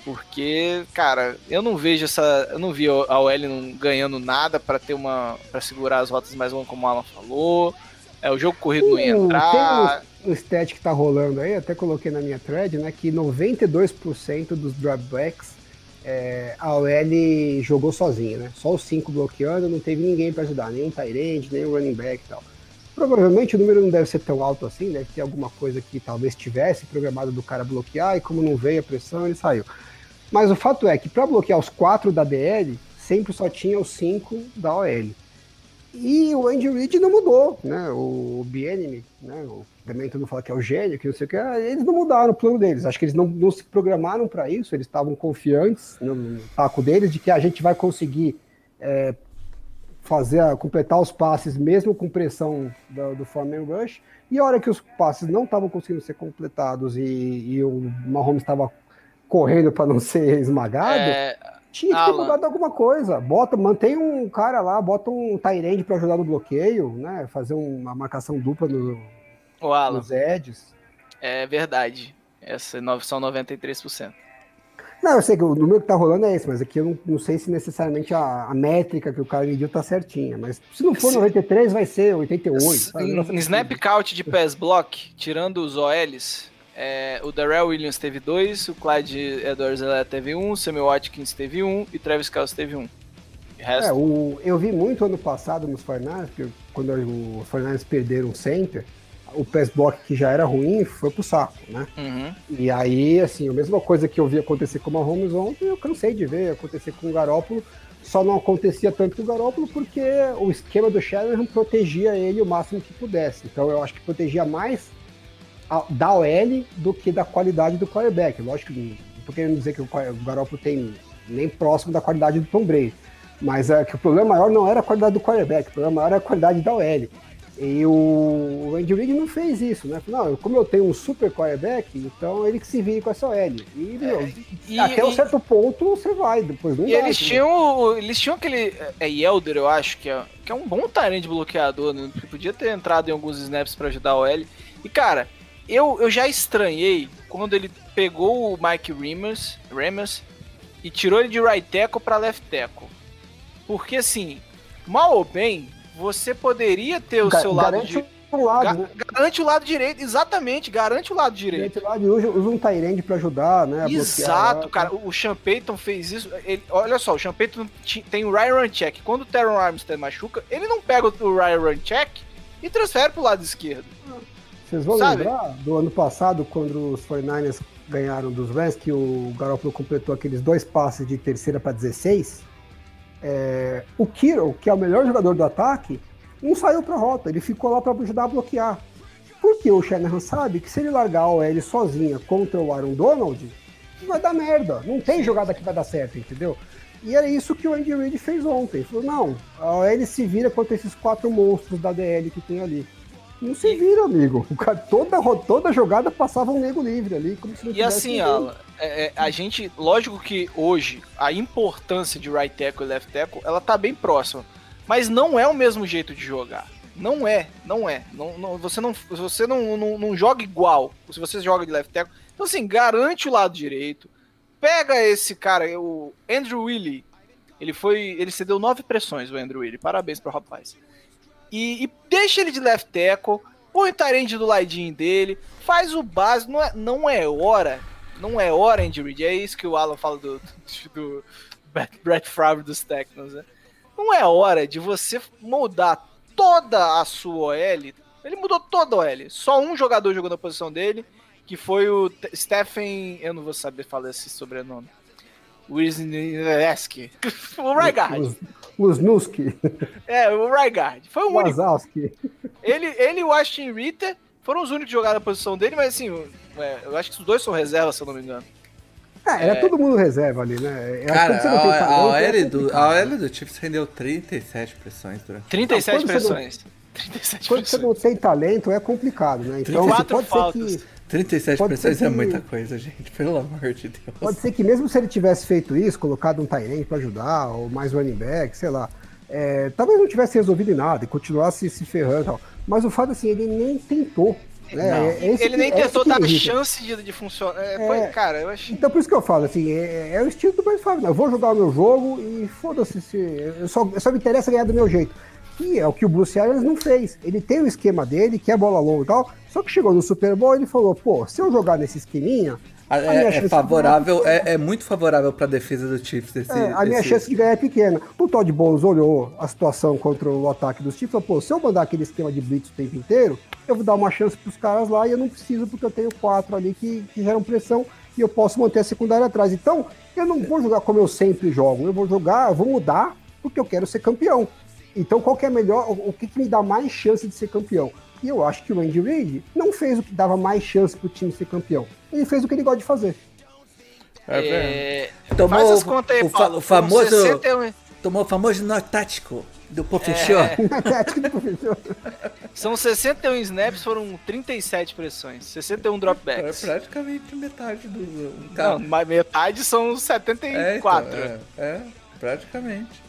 Speaker 2: Porque, cara, eu não vejo essa. Eu não vi a OL ganhando nada para ter uma. para segurar as rotas mais longas, como o Alan falou. É, o jogo corrido não ia entrar.
Speaker 3: Tem um, stat que tá rolando aí, até coloquei na minha thread, né? Que 92% dos dropbacks é, a OL jogou sozinha, né? Só os cinco bloqueando, não teve ninguém para ajudar, nem o Tyrande, nem o running back e tal. Provavelmente o número não deve ser tão alto assim, deve ter alguma coisa que talvez tivesse programado do cara bloquear e como não veio a pressão, ele saiu. Mas o fato é que para bloquear os quatro da DL, sempre só tinha os cinco da OL. E o Andy Reid não mudou, né? O Bienemy, né? O, também todo mundo fala que é o gênio, que não sei o que, eles não mudaram o plano deles. Acho que eles não, não se programaram para isso, eles estavam confiantes no, taco deles de que a gente vai conseguir é, fazer, completar os passes mesmo com pressão do, do Foreman Rush. E a hora que os passes não estavam conseguindo ser completados e, e o Mahomes estava correndo para não ser esmagado, é, tinha que ter mudado alguma coisa. Bota, mantém um cara lá, bota um Tyrande para ajudar no bloqueio, né? Fazer uma marcação dupla no,
Speaker 2: o Alan,
Speaker 3: nos edges.
Speaker 2: É verdade. Essa são 93%.
Speaker 3: Não, eu sei que o número que tá rolando é esse, mas aqui eu não, não sei se necessariamente a, a, métrica que o cara mediu tá certinha. Mas se não for 93, vai ser 88.
Speaker 2: Em snap count de pass block, tirando os OLs, é, o Darrell Williams teve dois, o Clyde edwards teve um, o Samuel Watkins teve um e Travis Kelce teve um.
Speaker 3: É, o, eu vi muito ano passado nos Fornais, quando os Fornais perderam o center, o pass block que já era ruim foi pro saco, né? Uhum. E aí, assim, a mesma coisa que eu vi acontecer com o Mahomes ontem, eu cansei de ver acontecer com o Garópolo, só não acontecia tanto com o Garópolo porque o esquema do Shanahan protegia ele o máximo que pudesse. Então eu acho que protegia mais da OL do que da qualidade do quarterback. Lógico que não estou querendo dizer que o Garoppolo tem nem próximo da qualidade do Tom Brady, mas é que o problema maior não era a qualidade do quarterback, o problema maior era a qualidade da OL. E o Andy Reid não fez isso, né? Não, como eu tenho um super quarterback, então ele que se vire com essa OL. E, meu, é, e até e, um certo ponto você vai, depois não
Speaker 2: E eles, né? tinham, eles tinham aquele. É Yelder, eu acho, que é, que é um bom de bloqueador, né? Que podia ter entrado em alguns snaps para ajudar a OL. E, cara, eu, eu já estranhei quando ele pegou o Mike Remers, Remers e tirou ele de right tackle para left tackle. Porque assim, mal ou bem, você poderia ter o Ga seu lado de
Speaker 3: o lado, Ga né?
Speaker 2: Garante o lado direito, exatamente, garante o lado direito.
Speaker 3: Garante o lado, usa, um Tyrande pra ajudar, né?
Speaker 2: Exato, cara. O Sean Payton fez isso. Ele, olha só, o Sean Payton tem o Ryan Runcheck. Quando o Teron Armstead machuca, ele não pega o Ryan Runcheck e transfere pro lado esquerdo.
Speaker 3: Vocês vão Sabe? lembrar do ano passado, quando os 49ers ganharam dos Rams, que o Garoppolo completou aqueles dois passes de terceira para 16? É, o Kiro, que é o melhor jogador do ataque, não saiu para a rota, ele ficou lá para ajudar a bloquear. Porque o Shanahan sabe que se ele largar a OL sozinha contra o Aaron Donald, vai dar merda. Não tem jogada que vai dar certo, entendeu? E era isso que o Andy Reid fez ontem. Ele falou, não, a OL se vira contra esses quatro monstros da DL que tem ali. Não se vira, amigo. Cara, toda, toda jogada passava um nego livre ali,
Speaker 2: E assim, Alan, é, é, a gente, lógico que hoje a importância de right tackle e left tackle, ela tá bem próxima. Mas não é o mesmo jeito de jogar. Não é, não é. Não, não, você não, você não, não, não joga igual se você joga de left tackle. Então, assim, garante o lado direito. Pega esse cara, o Andrew Willie. Ele foi. Ele cedeu nove pressões, o Andrew Willie. Parabéns pro rapaz e, e deixa ele de left tackle, põe o Tyrande do ladinho dele, faz o básico, não é, não é hora, não é hora, Andy Reid, é isso que o Alan fala do, do, do Brett Favre dos Tecnos, né? Não é hora de você mudar toda a sua OL, ele mudou toda a OL, só um jogador jogou na posição dele, que foi o Stephen, eu não vou saber falar esse sobrenome, Wisniewski, o Rygard.
Speaker 3: O Snuski.
Speaker 2: É, o Rygard. Foi o único.
Speaker 3: Wazowski.
Speaker 2: Ele, ele e o Ashton Ritter Foram os únicos que jogaram na posição dele, mas assim, é, eu acho que os dois são reservas, se eu não me engano.
Speaker 3: É, era todo mundo reserva ali, né? Eu
Speaker 1: Cara,
Speaker 3: você
Speaker 1: a, a,
Speaker 3: talento, é
Speaker 1: OL do, a OL do Chiefs rendeu 37 pressões durante.
Speaker 2: 37
Speaker 3: quando você não-
Speaker 2: pressões. 37
Speaker 3: Quando você
Speaker 2: pressões.
Speaker 3: não tem talento, é complicado, né? Então,
Speaker 2: 34
Speaker 3: pode
Speaker 2: faltas.
Speaker 3: ser que
Speaker 1: 37
Speaker 3: Pode
Speaker 1: pressões
Speaker 3: ser
Speaker 1: é
Speaker 3: que-
Speaker 1: muita coisa, gente. Pelo amor de Deus.
Speaker 3: Pode ser que mesmo se ele tivesse feito isso, colocado um Tyrant pra ajudar, ou mais running back, sei lá, é, talvez não tivesse resolvido em nada e continuasse se ferrando e tal. Mas o fato assim, ele nem tentou. Né? É- é
Speaker 2: Ele
Speaker 3: que-
Speaker 2: nem
Speaker 3: é
Speaker 2: tentou dar chance de, de funcionar. É,
Speaker 3: É.
Speaker 2: foi- cara, eu achei.
Speaker 3: Então por isso que eu falo, assim, é, é o estilo do Brett Favre, né? Eu vou jogar o meu jogo e foda-se, se, eu só, só me interessa ganhar do meu jeito. E é o que o Bruce Arians não fez. Ele tem o esquema dele, que é bola longa e tal, só que chegou no Super Bowl e ele falou, pô, se eu jogar nesse esqueminha,
Speaker 1: A-
Speaker 3: a minha
Speaker 1: É, é favorável, é, é muito favorável pra defesa do Chiefs.
Speaker 3: É, a minha chance de ganhar é pequena. O Todd Bowles olhou a situação contra o ataque dos Chiefs e falou, pô, se eu mandar aquele esquema de blitz o tempo inteiro, eu vou dar uma chance pros caras lá e eu não preciso porque eu tenho quatro ali que, que geram pressão e eu posso manter a secundária atrás. Então, eu não vou jogar como eu sempre jogo, eu vou jogar, eu vou mudar porque eu quero ser campeão. Então, qual que é melhor, o, o que, que me dá mais chance de ser campeão? E eu acho que o Andy Reid não fez o que dava mais chance pro time ser campeão. Ele fez o que ele gosta de fazer.
Speaker 1: É.
Speaker 2: É,
Speaker 1: Tomou
Speaker 2: faz as contas aí,
Speaker 1: o,
Speaker 2: Paulo.
Speaker 1: o famoso.
Speaker 2: Foram 61
Speaker 1: Tomou o famoso nó tático do professor.
Speaker 2: É.
Speaker 3: Tática do professor.
Speaker 2: São 61 snaps, foram 37 pressões. 61
Speaker 1: É
Speaker 2: dropbacks.
Speaker 1: praticamente metade do.
Speaker 2: Não, mas metade são
Speaker 1: É,
Speaker 2: 74.
Speaker 1: então, é, é, praticamente.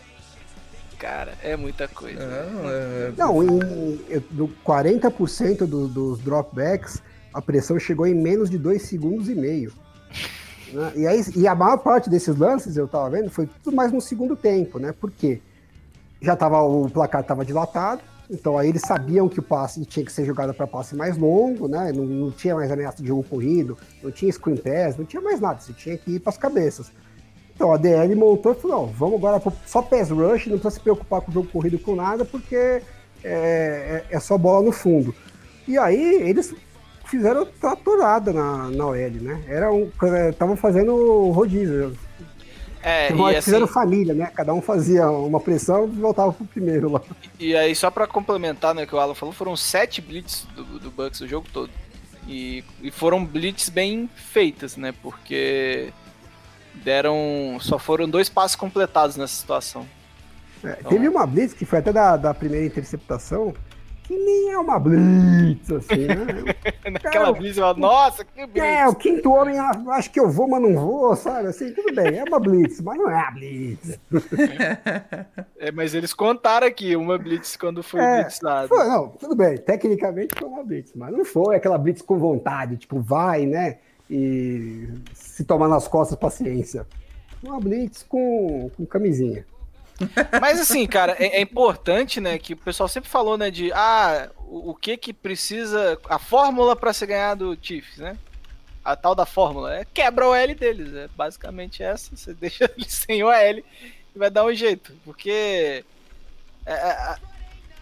Speaker 2: Cara, é muita coisa.
Speaker 1: É, não, é-
Speaker 3: Não, em, eu- do 40% do- dos dropbacks, a pressão chegou em menos de 2 segundos e meio. né? E, aí, e a maior parte desses lances, eu tava vendo, foi tudo mais no segundo tempo, né? Porque já tava, o placar estava dilatado, então aí eles sabiam que o passe tinha que ser jogado para passe mais longo, né? Não, não tinha mais ameaça de jogo corrido, não tinha screen pass, não tinha mais nada, você tinha que ir para as cabeças. Então a DL montou e falou: não, vamos agora só pass rush, não precisa se preocupar com o jogo corrido com nada, porque é, é- é só bola no fundo. E aí eles fizeram tratorada na, na OL, né? Era um, estavam fazendo rodízio.
Speaker 2: É, e, assim,
Speaker 3: fizeram família, né? Cada um fazia uma pressão e voltava pro primeiro lá.
Speaker 2: e aí, só pra complementar né, o que o Alan falou, foram 7 blitz do, do Bucks o jogo todo. E, e foram blitz bem feitas, né? Porque deram. Só foram dois passes completados nessa situação.
Speaker 3: É,
Speaker 2: Então-
Speaker 3: teve uma blitz que foi até da, da primeira interceptação, que nem é uma blitz, assim, né?
Speaker 2: Naquela blitz, eu falo, nossa, que blitz!
Speaker 3: É, o quinto homem, acho que eu vou, mas não vou, sabe? Assim, tudo bem, é uma blitz, mas não é a blitz.
Speaker 2: É, mas eles contaram aqui uma blitz quando foi
Speaker 3: É,
Speaker 2: blitzada.
Speaker 3: Foi, não, tudo bem, tecnicamente foi uma blitz, mas não foi aquela blitz com vontade, tipo, vai, né? E se tomar nas costas, paciência. Uma blitz com, com camisinha.
Speaker 2: Mas assim, cara, é, é importante, né, que o pessoal sempre falou, né, de ah, o, o que que precisa, a fórmula pra se ganhar do Chiefs, né? A tal da fórmula é quebra o L deles, é basicamente essa, você deixa eles sem o L e vai dar um jeito, porque é, é,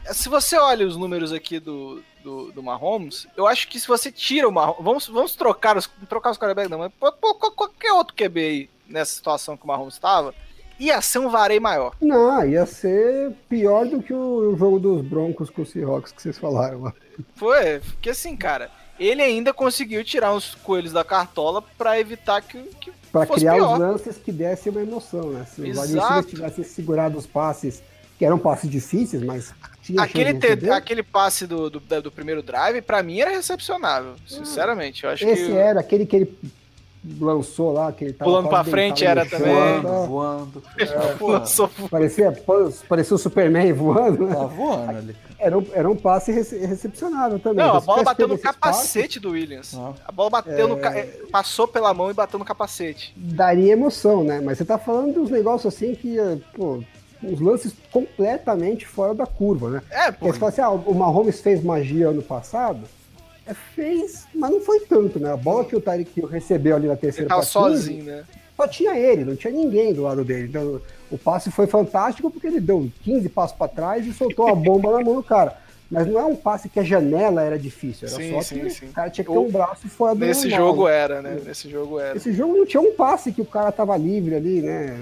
Speaker 2: é, se você olha os números aqui do, do, do Mahomes, eu acho que se você tira o Mahomes, vamos, vamos trocar os, trocar os quarterbacks não, mas pô, qualquer outro QB aí nessa situação que o Mahomes estava, ia ser um vareio maior.
Speaker 3: Não, ia ser pior do que o jogo dos Broncos com os Seahawks que vocês falaram lá.
Speaker 2: Foi, porque assim, cara, ele ainda conseguiu tirar uns coelhos da cartola pra evitar que, que
Speaker 3: Pra
Speaker 2: fosse
Speaker 3: criar
Speaker 2: pior.
Speaker 3: os lances que dessem uma emoção, né? Se
Speaker 2: Exato.
Speaker 3: adversários tivessem segurado os passes, que eram passes difíceis, mas
Speaker 2: Aquele,
Speaker 3: de
Speaker 2: te- aquele passe do, do, do primeiro drive, pra mim, era recepcionável. Sinceramente, eu acho
Speaker 3: Esse
Speaker 2: que.
Speaker 3: era aquele que ele lançou lá, que ele tava
Speaker 2: Pulando pra frente era
Speaker 3: no
Speaker 2: também.
Speaker 1: Voando,
Speaker 3: tá?
Speaker 1: voando.
Speaker 2: Lançou-
Speaker 3: Parecia, parecia o Superman voando, né?
Speaker 1: Tá voando ali.
Speaker 3: Era um, era um passe rece- recepcionável também.
Speaker 2: Não, a
Speaker 3: Se
Speaker 2: bola bateu no capacete do Williams.
Speaker 1: Ah.
Speaker 2: A bola bateu no. ca- eh, Passou pela mão e bateu no capacete.
Speaker 3: passes, daria emoção, né? Mas você tá falando dos negócios assim que, eh, pô, uns lances completamente fora da curva, né?
Speaker 2: É,
Speaker 3: Porque
Speaker 2: pô.
Speaker 3: você fala assim, ah, o Mahomes fez magia ano passado. É, fez, mas não foi tanto, né? A bola que o Tyreek Hill recebeu ali na terceira 15,
Speaker 2: sozinho, né?
Speaker 3: só tinha ele, não tinha ninguém do lado dele. Então, o passe foi fantástico porque ele deu 15 passos para trás e soltou a bomba na mão do cara. Mas não é um passe que a janela era difícil, era
Speaker 2: Sim,
Speaker 3: só
Speaker 2: sim,
Speaker 3: que
Speaker 2: sim.
Speaker 3: o cara tinha que ter um braço fora do
Speaker 2: Nesse
Speaker 3: normal,
Speaker 2: jogo era, né? Nesse jogo era.
Speaker 3: Esse jogo não tinha um passe que o cara tava livre ali, né?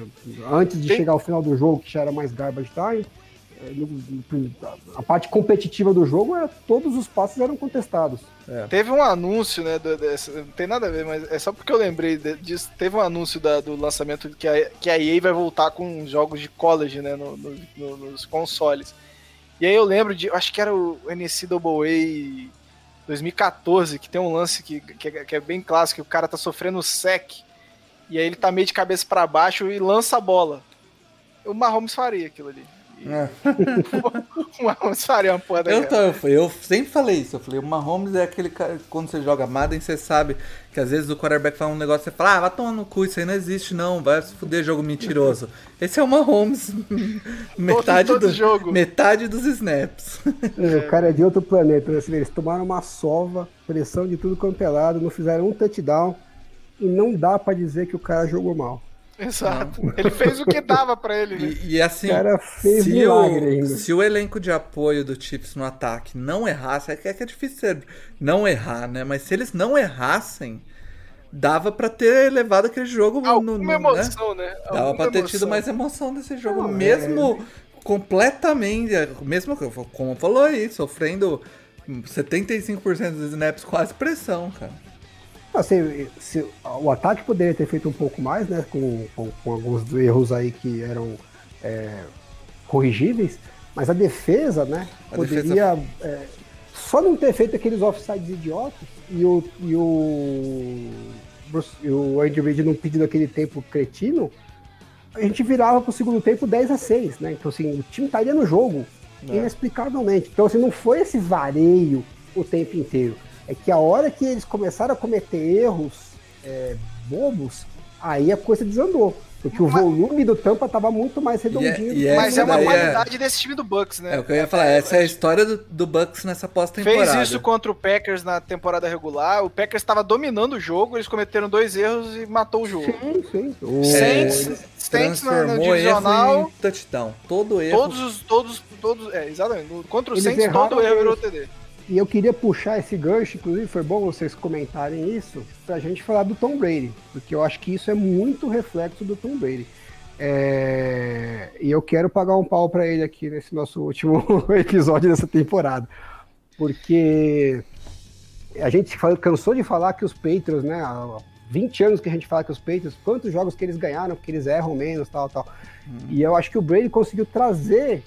Speaker 3: Antes de
Speaker 2: Tem-
Speaker 3: chegar ao final do jogo, que já era mais garbage time. a parte competitiva do jogo, era, todos os passes eram contestados.
Speaker 2: É. Teve um anúncio, né? Do, desse, não tem nada a ver, mas é só porque eu lembrei disso. Teve um anúncio da, do lançamento que a, que a EA vai voltar com jogos de college, né? No, no, no, nos consoles. E aí eu lembro de. Acho que era o NCAA 2014, que tem um lance que, que, é, que é bem clássico, que o cara tá sofrendo sec. E aí ele tá meio de cabeça para baixo e lança a bola. O Mahomes faria aquilo ali. É.
Speaker 1: o Mahomes faria uma porra eu, tô, eu, eu, sempre falei isso. Eu falei, o Mahomes é aquele cara. Quando você joga Madden, você sabe que às vezes o quarterback fala um negócio e você fala, ah, vai tomar no cu, isso aí não existe, não. Vai se fuder jogo mentiroso. Esse é o Mahomes. metade, todo, todo do, jogo. metade dos snaps.
Speaker 3: É, o cara é de outro planeta. Né? Eles tomaram uma sova, pressão de tudo quanto é lado, não fizeram um touchdown. E não dá para dizer que o cara jogou mal.
Speaker 2: Exato. Não. Ele fez o que dava para ele. Né?
Speaker 1: E, e, assim, se o, se o elenco de apoio do Chiefs no ataque não errasse, é que é, que é difícil ser, não errar, né? Mas se eles não errassem, dava para ter levado aquele jogo
Speaker 2: Alguma no, no, emoção, né?
Speaker 1: né? Dava para ter tido mais emoção desse jogo, não, mesmo é... completamente, mesmo como falou aí, sofrendo 75% dos snaps quase pressão, cara.
Speaker 3: Assim, se, o ataque poderia ter feito um pouco mais, né? Com, com, com alguns erros aí que eram é, corrigíveis, mas a defesa, né? A poderia defesa... é, só não ter feito aqueles offsides idiotas e o, e o, Bruce, e o Andy Reid não pedindo aquele tempo cretino, a gente virava pro segundo tempo 10 a 6, né? Então, assim, o time estaria no jogo, é. inexplicavelmente. Então, assim, não foi esse vareio o tempo inteiro é que a hora que eles começaram a cometer erros é, bobos, aí a coisa desandou. Porque o volume do Tampa tava muito mais redondinho.
Speaker 2: E é, e mas é uma qualidade é... desse time do Bucks, né?
Speaker 1: É o que eu ia falar, essa é a história do, do Bucks nessa pós-temporada.
Speaker 2: Fez isso contra o Packers na temporada regular. O Packers estava dominando o jogo, eles cometeram dois erros e matou o jogo. Sim, sim.
Speaker 1: O Saints, Saints no, no divisional. Erro touchdown. Todo erro.
Speaker 2: Todos os. Todos, todos, é, exatamente. Contra o eles Saints, todo erro virou TD.
Speaker 3: E eu queria puxar esse gancho, inclusive foi bom vocês comentarem isso, pra gente falar do Tom Brady, porque eu acho que isso é muito reflexo do Tom Brady. É... E eu quero pagar um pau para ele aqui nesse nosso último episódio dessa temporada, porque a gente cansou de falar que os Patriots, né, há 20 anos que a gente fala que os Patriots, quantos jogos que eles ganharam, porque eles erram menos, tal, tal. Hum. E eu acho que o Brady conseguiu trazer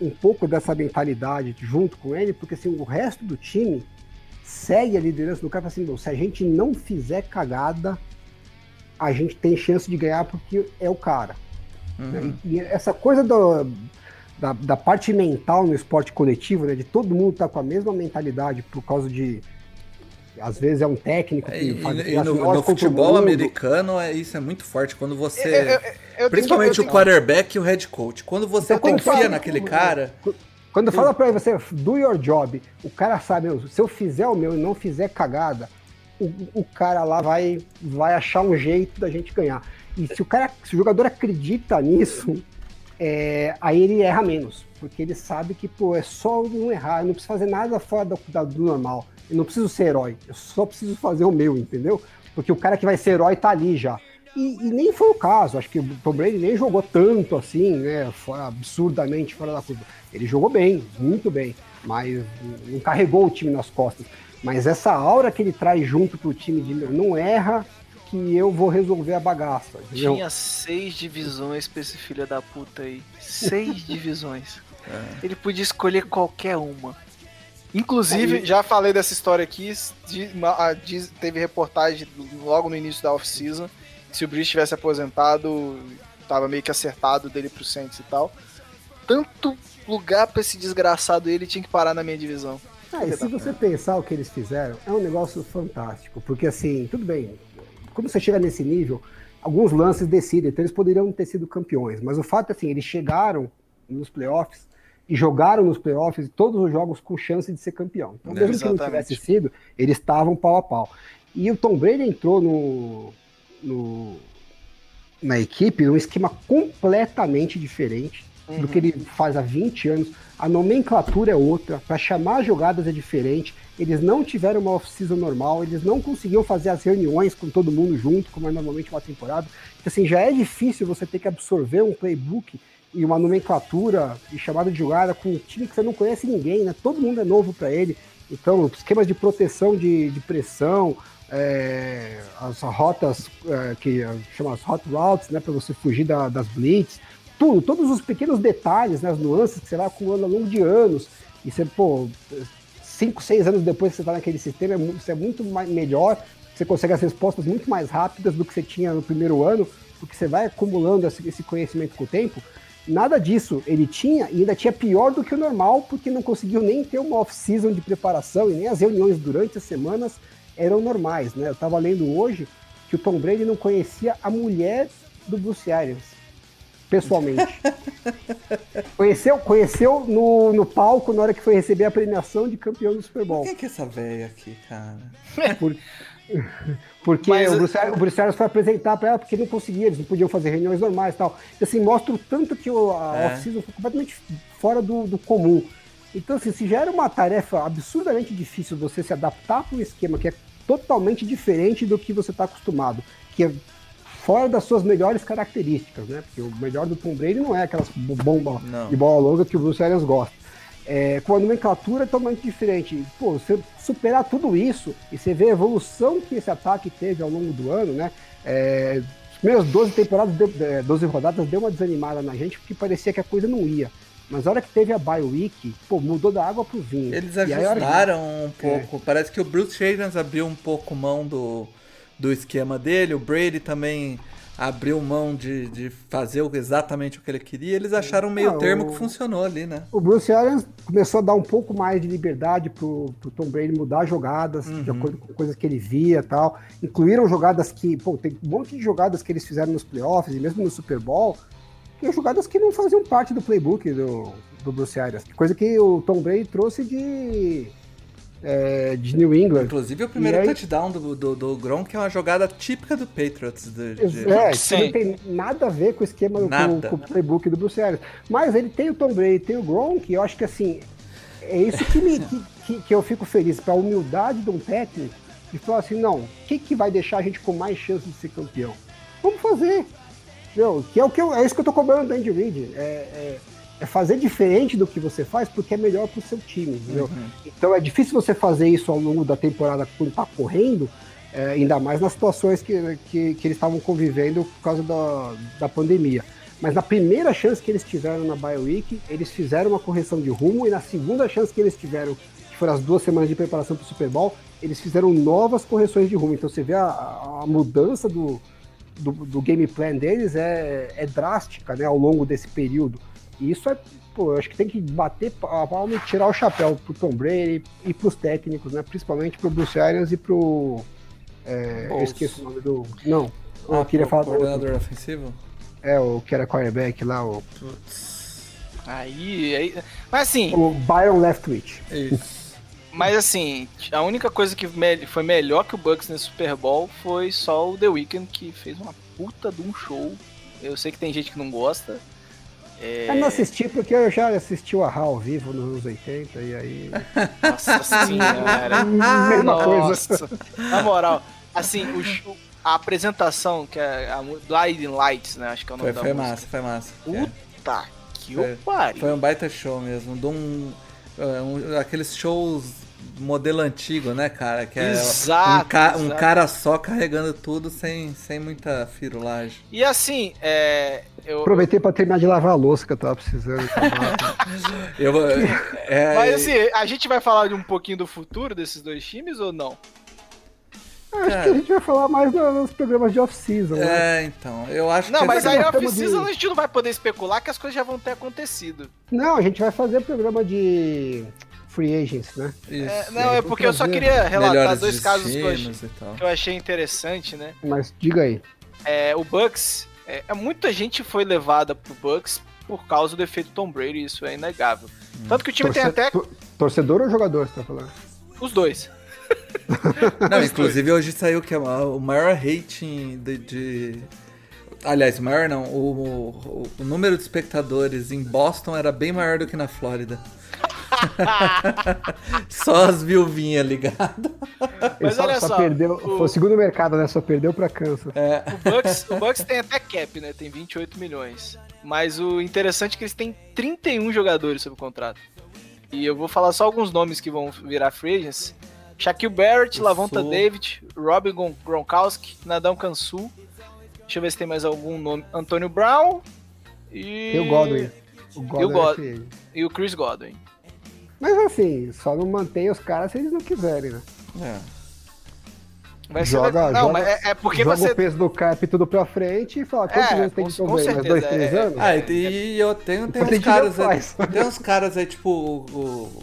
Speaker 3: um pouco dessa mentalidade junto com ele, porque assim, o resto do time segue a liderança do cara assim, se a gente não fizer cagada, a gente tem chance de ganhar porque é o cara. Uhum. Né? E, e, essa coisa do, da, da, parte mental no esporte coletivo, né, de todo mundo estar tá com a mesma mentalidade por causa de às vezes é um técnico que
Speaker 1: e, faz, e no, no futebol americano é, isso é muito forte. Quando você eu, eu, eu principalmente o quarterback e o head coach quando você então, confia fala, naquele cara
Speaker 3: quando fala para você do your job o cara sabe se eu fizer o meu e não fizer cagada o, o cara lá vai vai achar um jeito da gente ganhar. E se o cara se o jogador acredita nisso é, aí ele erra menos porque ele sabe que pô é só não errar não precisa fazer nada fora do, do normal eu não preciso ser herói, eu só preciso fazer o meu, entendeu? Porque o cara que vai ser herói tá ali já. E, e nem foi o caso, acho que o Tom Brady nem jogou tanto assim, né? Fora, absurdamente fora da curva. Ele jogou bem, muito bem, mas não carregou o time nas costas. Mas essa aura que ele traz junto pro time de não erra, que eu vou resolver a bagaça.
Speaker 2: Entendeu? Tinha seis divisões pra esse filho da puta aí. Seis divisões. É. Ele podia escolher qualquer uma. Inclusive, já falei dessa história aqui, teve reportagem logo no início da off-season, se o Brice tivesse aposentado, tava meio que acertado dele pro Saints e tal. Tanto lugar para esse desgraçado ele tinha que parar na minha divisão.
Speaker 3: Ah, e se você pensar o que eles fizeram, é um negócio fantástico, porque assim, tudo bem, quando você chega nesse nível, alguns lances decidem, então eles poderiam ter sido campeões, mas o fato é assim, eles chegaram nos playoffs e jogaram nos playoffs todos os jogos com chance de ser campeão. Então, mesmo Exatamente. que não tivesse sido, eles estavam pau a pau. E o Tom Brady entrou no, no na equipe num esquema completamente diferente uhum. do que ele faz há 20 anos. A nomenclatura é outra, para chamar jogadas é diferente. Eles não tiveram uma off-season normal, eles não conseguiam fazer as reuniões com todo mundo junto, como é normalmente uma temporada. Então, assim, já é difícil você ter que absorver um playbook e uma nomenclatura e chamada de jogada com um time que você não conhece ninguém, né? Todo mundo é novo para ele. Então, esquemas de proteção de, de pressão, é, as rotas é, que chama as hot routes, né, para você fugir da, das blitz, tudo, todos os pequenos detalhes, né, as nuances que você vai acumulando ao longo de anos. E você, pô, cinco, seis anos depois que você está naquele sistema, é, você é muito mais, melhor, você consegue as respostas muito mais rápidas do que você tinha no primeiro ano, porque você vai acumulando esse, esse conhecimento com o tempo. Nada disso ele tinha e ainda tinha pior do que o normal, porque não conseguiu nem ter uma off-season de preparação e nem as reuniões durante as semanas eram normais, né? Eu estava lendo hoje que o Tom Brady não conhecia a mulher do Bruce Arians, pessoalmente. conheceu conheceu no, no palco na hora que foi receber a premiação de campeão do Super Bowl.
Speaker 1: Quem que é essa velha aqui, cara?
Speaker 3: Por... Porque Mas, o, Bruce, o Bruce foi apresentar para ela porque não conseguia, eles não podiam fazer reuniões normais e tal. E assim, mostra o tanto que o, a é. off-season foi completamente fora do, do comum. Então, assim, se já era uma tarefa absurdamente difícil você se adaptar para um esquema que é totalmente diferente do que você está acostumado, que é fora das suas melhores características, né? Porque o melhor do Tom Brady não é aquelas bombas de bola longa que o Bruce Arians gosta. É, com a nomenclatura totalmente diferente. Pô, você superar tudo isso e você ver a evolução que esse ataque teve ao longo do ano, né? É, as primeiras 12 temporadas, 12 é, rodadas, deu uma desanimada na gente, porque parecia que a coisa não ia. Mas a hora que teve a bye week, pô, mudou da água pro vinho.
Speaker 1: Eles ajustaram um pouco. É. Parece que o Bruce Arians abriu um pouco mão do, do esquema dele. O Brady também abriu mão de, de fazer exatamente o que ele queria, eles acharam um meio ah, termo o, que funcionou ali, né?
Speaker 3: O Bruce Arians começou a dar um pouco mais de liberdade pro, pro Tom Brady mudar jogadas, uhum. de acordo com coisas que ele via e tal. Incluíram jogadas que, pô, tem um monte de jogadas que eles fizeram nos playoffs e mesmo no Super Bowl, que são jogadas que não faziam parte do playbook do, do Bruce Arians. Coisa que o Tom Brady trouxe de é, de New England.
Speaker 1: Inclusive o primeiro aí... touchdown do, do, do Gronk é uma jogada típica do Patriots. De,
Speaker 3: de... É, isso não tem nada a ver com o esquema, com, com, o playbook do Bruce Arians. Mas ele tem o Tom Brady, tem o Gronk, e eu acho que assim, é isso que, me, que, que, que, eu fico feliz, para a humildade de um técnico, de falar assim, não, o que, que vai deixar a gente com mais chance de ser campeão? Vamos fazer. Entendeu? Que é, o que eu, é isso que eu tô cobrando do Andy Reid. É, é é fazer diferente do que você faz porque é melhor para o seu time, entendeu? Uhum. Então é difícil você fazer isso ao longo da temporada quando está correndo, é, ainda mais nas situações que, que, que eles estavam convivendo por causa da, da pandemia. Mas na primeira chance que eles tiveram na BioWeek, eles fizeram uma correção de rumo, e na segunda chance que eles tiveram, que foram as duas semanas de preparação para o Super Bowl, eles fizeram novas correções de rumo. Então você vê a, a mudança do, do, do, game plan deles é, é drástica né, ao longo desse período. E isso é, pô, eu acho que tem que bater a palma e tirar o chapéu pro Tom Brady e pros técnicos, né? Principalmente pro Bruce Arians e pro. É, eu esqueço o nome do. Não, ah, eu queria falar do.
Speaker 1: coordenador ofensivo?
Speaker 3: É, o que era quarterback lá, o.
Speaker 2: Putz. Aí, aí. Mas assim.
Speaker 3: O Byron Leftwich.
Speaker 2: Isso. Mas assim, a única coisa que foi melhor que o Bucks nesse Super Bowl foi só o The Weeknd, que fez uma puta de um show. Eu sei que tem gente que não gosta,
Speaker 3: é... Eu não assisti porque eu já assisti o Ahá ao vivo nos anos 80 e aí.
Speaker 2: Nossa senhora! Mesma Nossa. coisa. Na moral, assim, o, a apresentação, que é a Blinding Lights, né? Acho que é o nome
Speaker 1: foi, da
Speaker 2: Foi
Speaker 1: música. massa, foi massa.
Speaker 2: Puta é. que
Speaker 1: foi,
Speaker 2: pariu.
Speaker 1: Foi um baita show mesmo. De um, é, um, aqueles shows modelo antigo, né, cara? Que é
Speaker 2: exato,
Speaker 1: um, ca exato. um, cara só carregando tudo sem, sem muita firulagem.
Speaker 2: E assim, é, eu...
Speaker 3: Aproveitei para terminar de lavar a louça que eu tava precisando.
Speaker 2: eu, é, Mas assim, a gente vai falar de um pouquinho do futuro desses dois times ou não?
Speaker 3: Acho Cara, que a gente vai falar mais nos programas de off-season.
Speaker 1: Né? É, né? então. Eu acho
Speaker 2: não,
Speaker 1: que.
Speaker 2: Não, mas aí off-season de... a gente não vai poder especular que as coisas já vão ter acontecido.
Speaker 3: Não, a gente vai fazer programa de free agents, né?
Speaker 2: É, não, é porque eu só queria relatar dois casos que eu, achei, que eu, achei, interessante, né?
Speaker 3: Mas diga aí.
Speaker 2: É, o Bucks, é, é, muita gente foi levada pro Bucks por causa do efeito Tom Brady, isso é inegável. Hum. Tanto que o time Torce... tem até.
Speaker 3: Torcedor ou jogador, você tá falando?
Speaker 2: Os dois.
Speaker 1: Não, inclusive hoje saiu que é o maior rating de, de... Aliás, maior não, o, o, o, número de espectadores em Boston era bem maior do que na Flórida. só as viuvinhas ligadas.
Speaker 3: Mas só, olha só. só perdeu, o... Foi o segundo mercado, né? Só perdeu pra Kansas.
Speaker 2: É. O, Bucks, o Bucks tem até cap, né? Tem 28 milhões. Mas o interessante é que eles têm 31 jogadores sob contrato. E eu vou falar só alguns nomes que vão virar free agents. Shaquille Barrett,
Speaker 1: O
Speaker 2: Lavonta
Speaker 1: Sul.
Speaker 2: David, Gon- Gronkowski, Nadão Kansu. Deixa eu ver se tem mais algum nome. Antônio Brown e...
Speaker 3: Tem o Godwin. O Godwin,
Speaker 2: God-
Speaker 3: é free agent.
Speaker 2: E o Chris Godwin.
Speaker 3: Mas assim, só não mantém os caras se eles não quiserem, né?
Speaker 1: É.
Speaker 2: Vai
Speaker 3: Joga-
Speaker 2: ser... Não,
Speaker 3: joga-
Speaker 2: mas é, é porque
Speaker 3: Joga
Speaker 2: você...
Speaker 3: o peso do cap tudo pra frente e fala, quantos
Speaker 2: É,
Speaker 3: anos tem
Speaker 2: com-
Speaker 3: de
Speaker 2: com
Speaker 3: problema? Mais dois,
Speaker 2: certeza,
Speaker 3: três
Speaker 2: é.
Speaker 3: anos?
Speaker 1: Ah, e, e eu tenho, tem uns caras aí, tem uns caras aí, tipo o,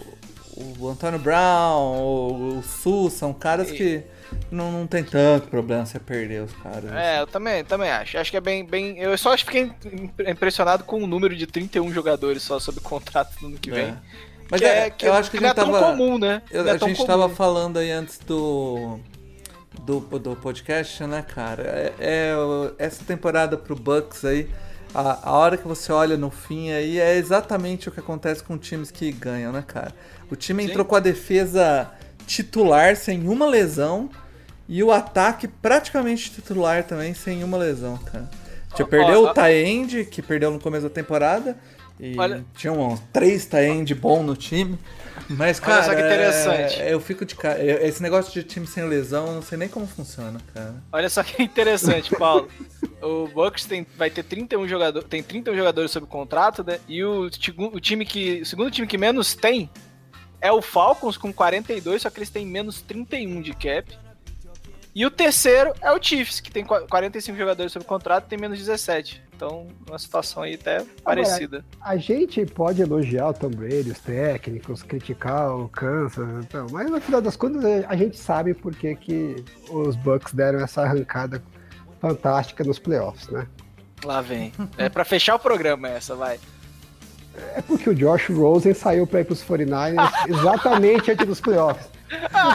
Speaker 1: o, o Antônio Brown, o, o Sul, são caras que não, não tem tanto problema você perder os caras.
Speaker 2: É, eu também, também acho. Acho que é bem, bem. Eu só acho que fiquei im- impressionado com o número de 31 jogadores só sob contrato no ano que vem.
Speaker 1: É. Mas
Speaker 2: que
Speaker 1: é,
Speaker 2: é, que
Speaker 1: eu acho que a
Speaker 2: não
Speaker 1: gente
Speaker 2: é tão
Speaker 1: tava.
Speaker 2: comum, né?
Speaker 1: eu-
Speaker 2: Não é
Speaker 1: a gente
Speaker 2: comum.
Speaker 1: tava falando aí antes do. Do, do podcast, né, cara? É, é essa temporada pro Bucks aí, a, a hora que você olha no fim aí, é exatamente o que acontece com times que ganham, né, cara? O time
Speaker 2: Sim.
Speaker 1: entrou com a defesa titular sem uma lesão e o ataque praticamente titular também sem uma lesão, cara. Tinha perdeu
Speaker 2: ó,
Speaker 1: o Taend, que perdeu no começo da temporada. E
Speaker 2: Olha-
Speaker 1: tinha uns três Taend bom no time. Mas,
Speaker 2: Olha
Speaker 1: cara,
Speaker 2: só que interessante.
Speaker 1: é- eu fico de cara. Esse negócio de time sem lesão, eu não sei nem como funciona, cara.
Speaker 2: Olha só que interessante, Paulo. o Bucks tem, vai ter 31 jogadores, tem 31 jogadores sob contrato, né? E o, o time que, o segundo time que menos tem é o Falcons com 42, só que eles têm menos 31 de cap. E o terceiro é o Chiefs, que tem qua- 45 jogadores sob contrato e tem menos 17. Então, uma situação aí até parecida.
Speaker 3: A gente pode elogiar o Tom Brady, os técnicos, criticar o Kansas, então, mas no final das contas a gente sabe por que, que os Bucks deram essa arrancada fantástica nos playoffs, né?
Speaker 2: Lá vem. É pra fechar o programa essa, vai.
Speaker 3: É porque o Josh Rosen saiu para ir pros 49ers exatamente antes dos playoffs.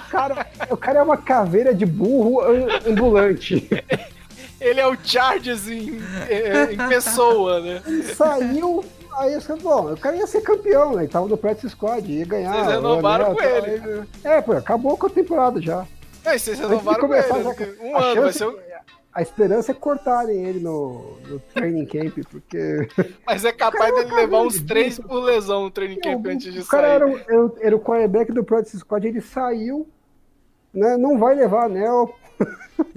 Speaker 3: O cara, o cara é uma caveira de burro am- ambulante.
Speaker 2: Ele é o Chargers em, em- em pessoa, né?
Speaker 3: Saiu, aí eu falei, bom, o cara ia ser campeão, né? Ele tava no practice squad, ia ganhar.
Speaker 2: Vocês renovaram com ele.
Speaker 3: aí- É, pô, acabou com a temporada já.
Speaker 2: E vocês renovaram com ele.
Speaker 3: já-
Speaker 2: né? Um ano, vai ser o...
Speaker 3: A esperança é cortarem ele no, no training camp, porque.
Speaker 2: Mas é capaz dele levar uns três por lesão no training camp antes de
Speaker 3: o cara
Speaker 2: sair.
Speaker 3: era, o- era, era o quarterback do practice squad, ele saiu, né? Não vai levar anel.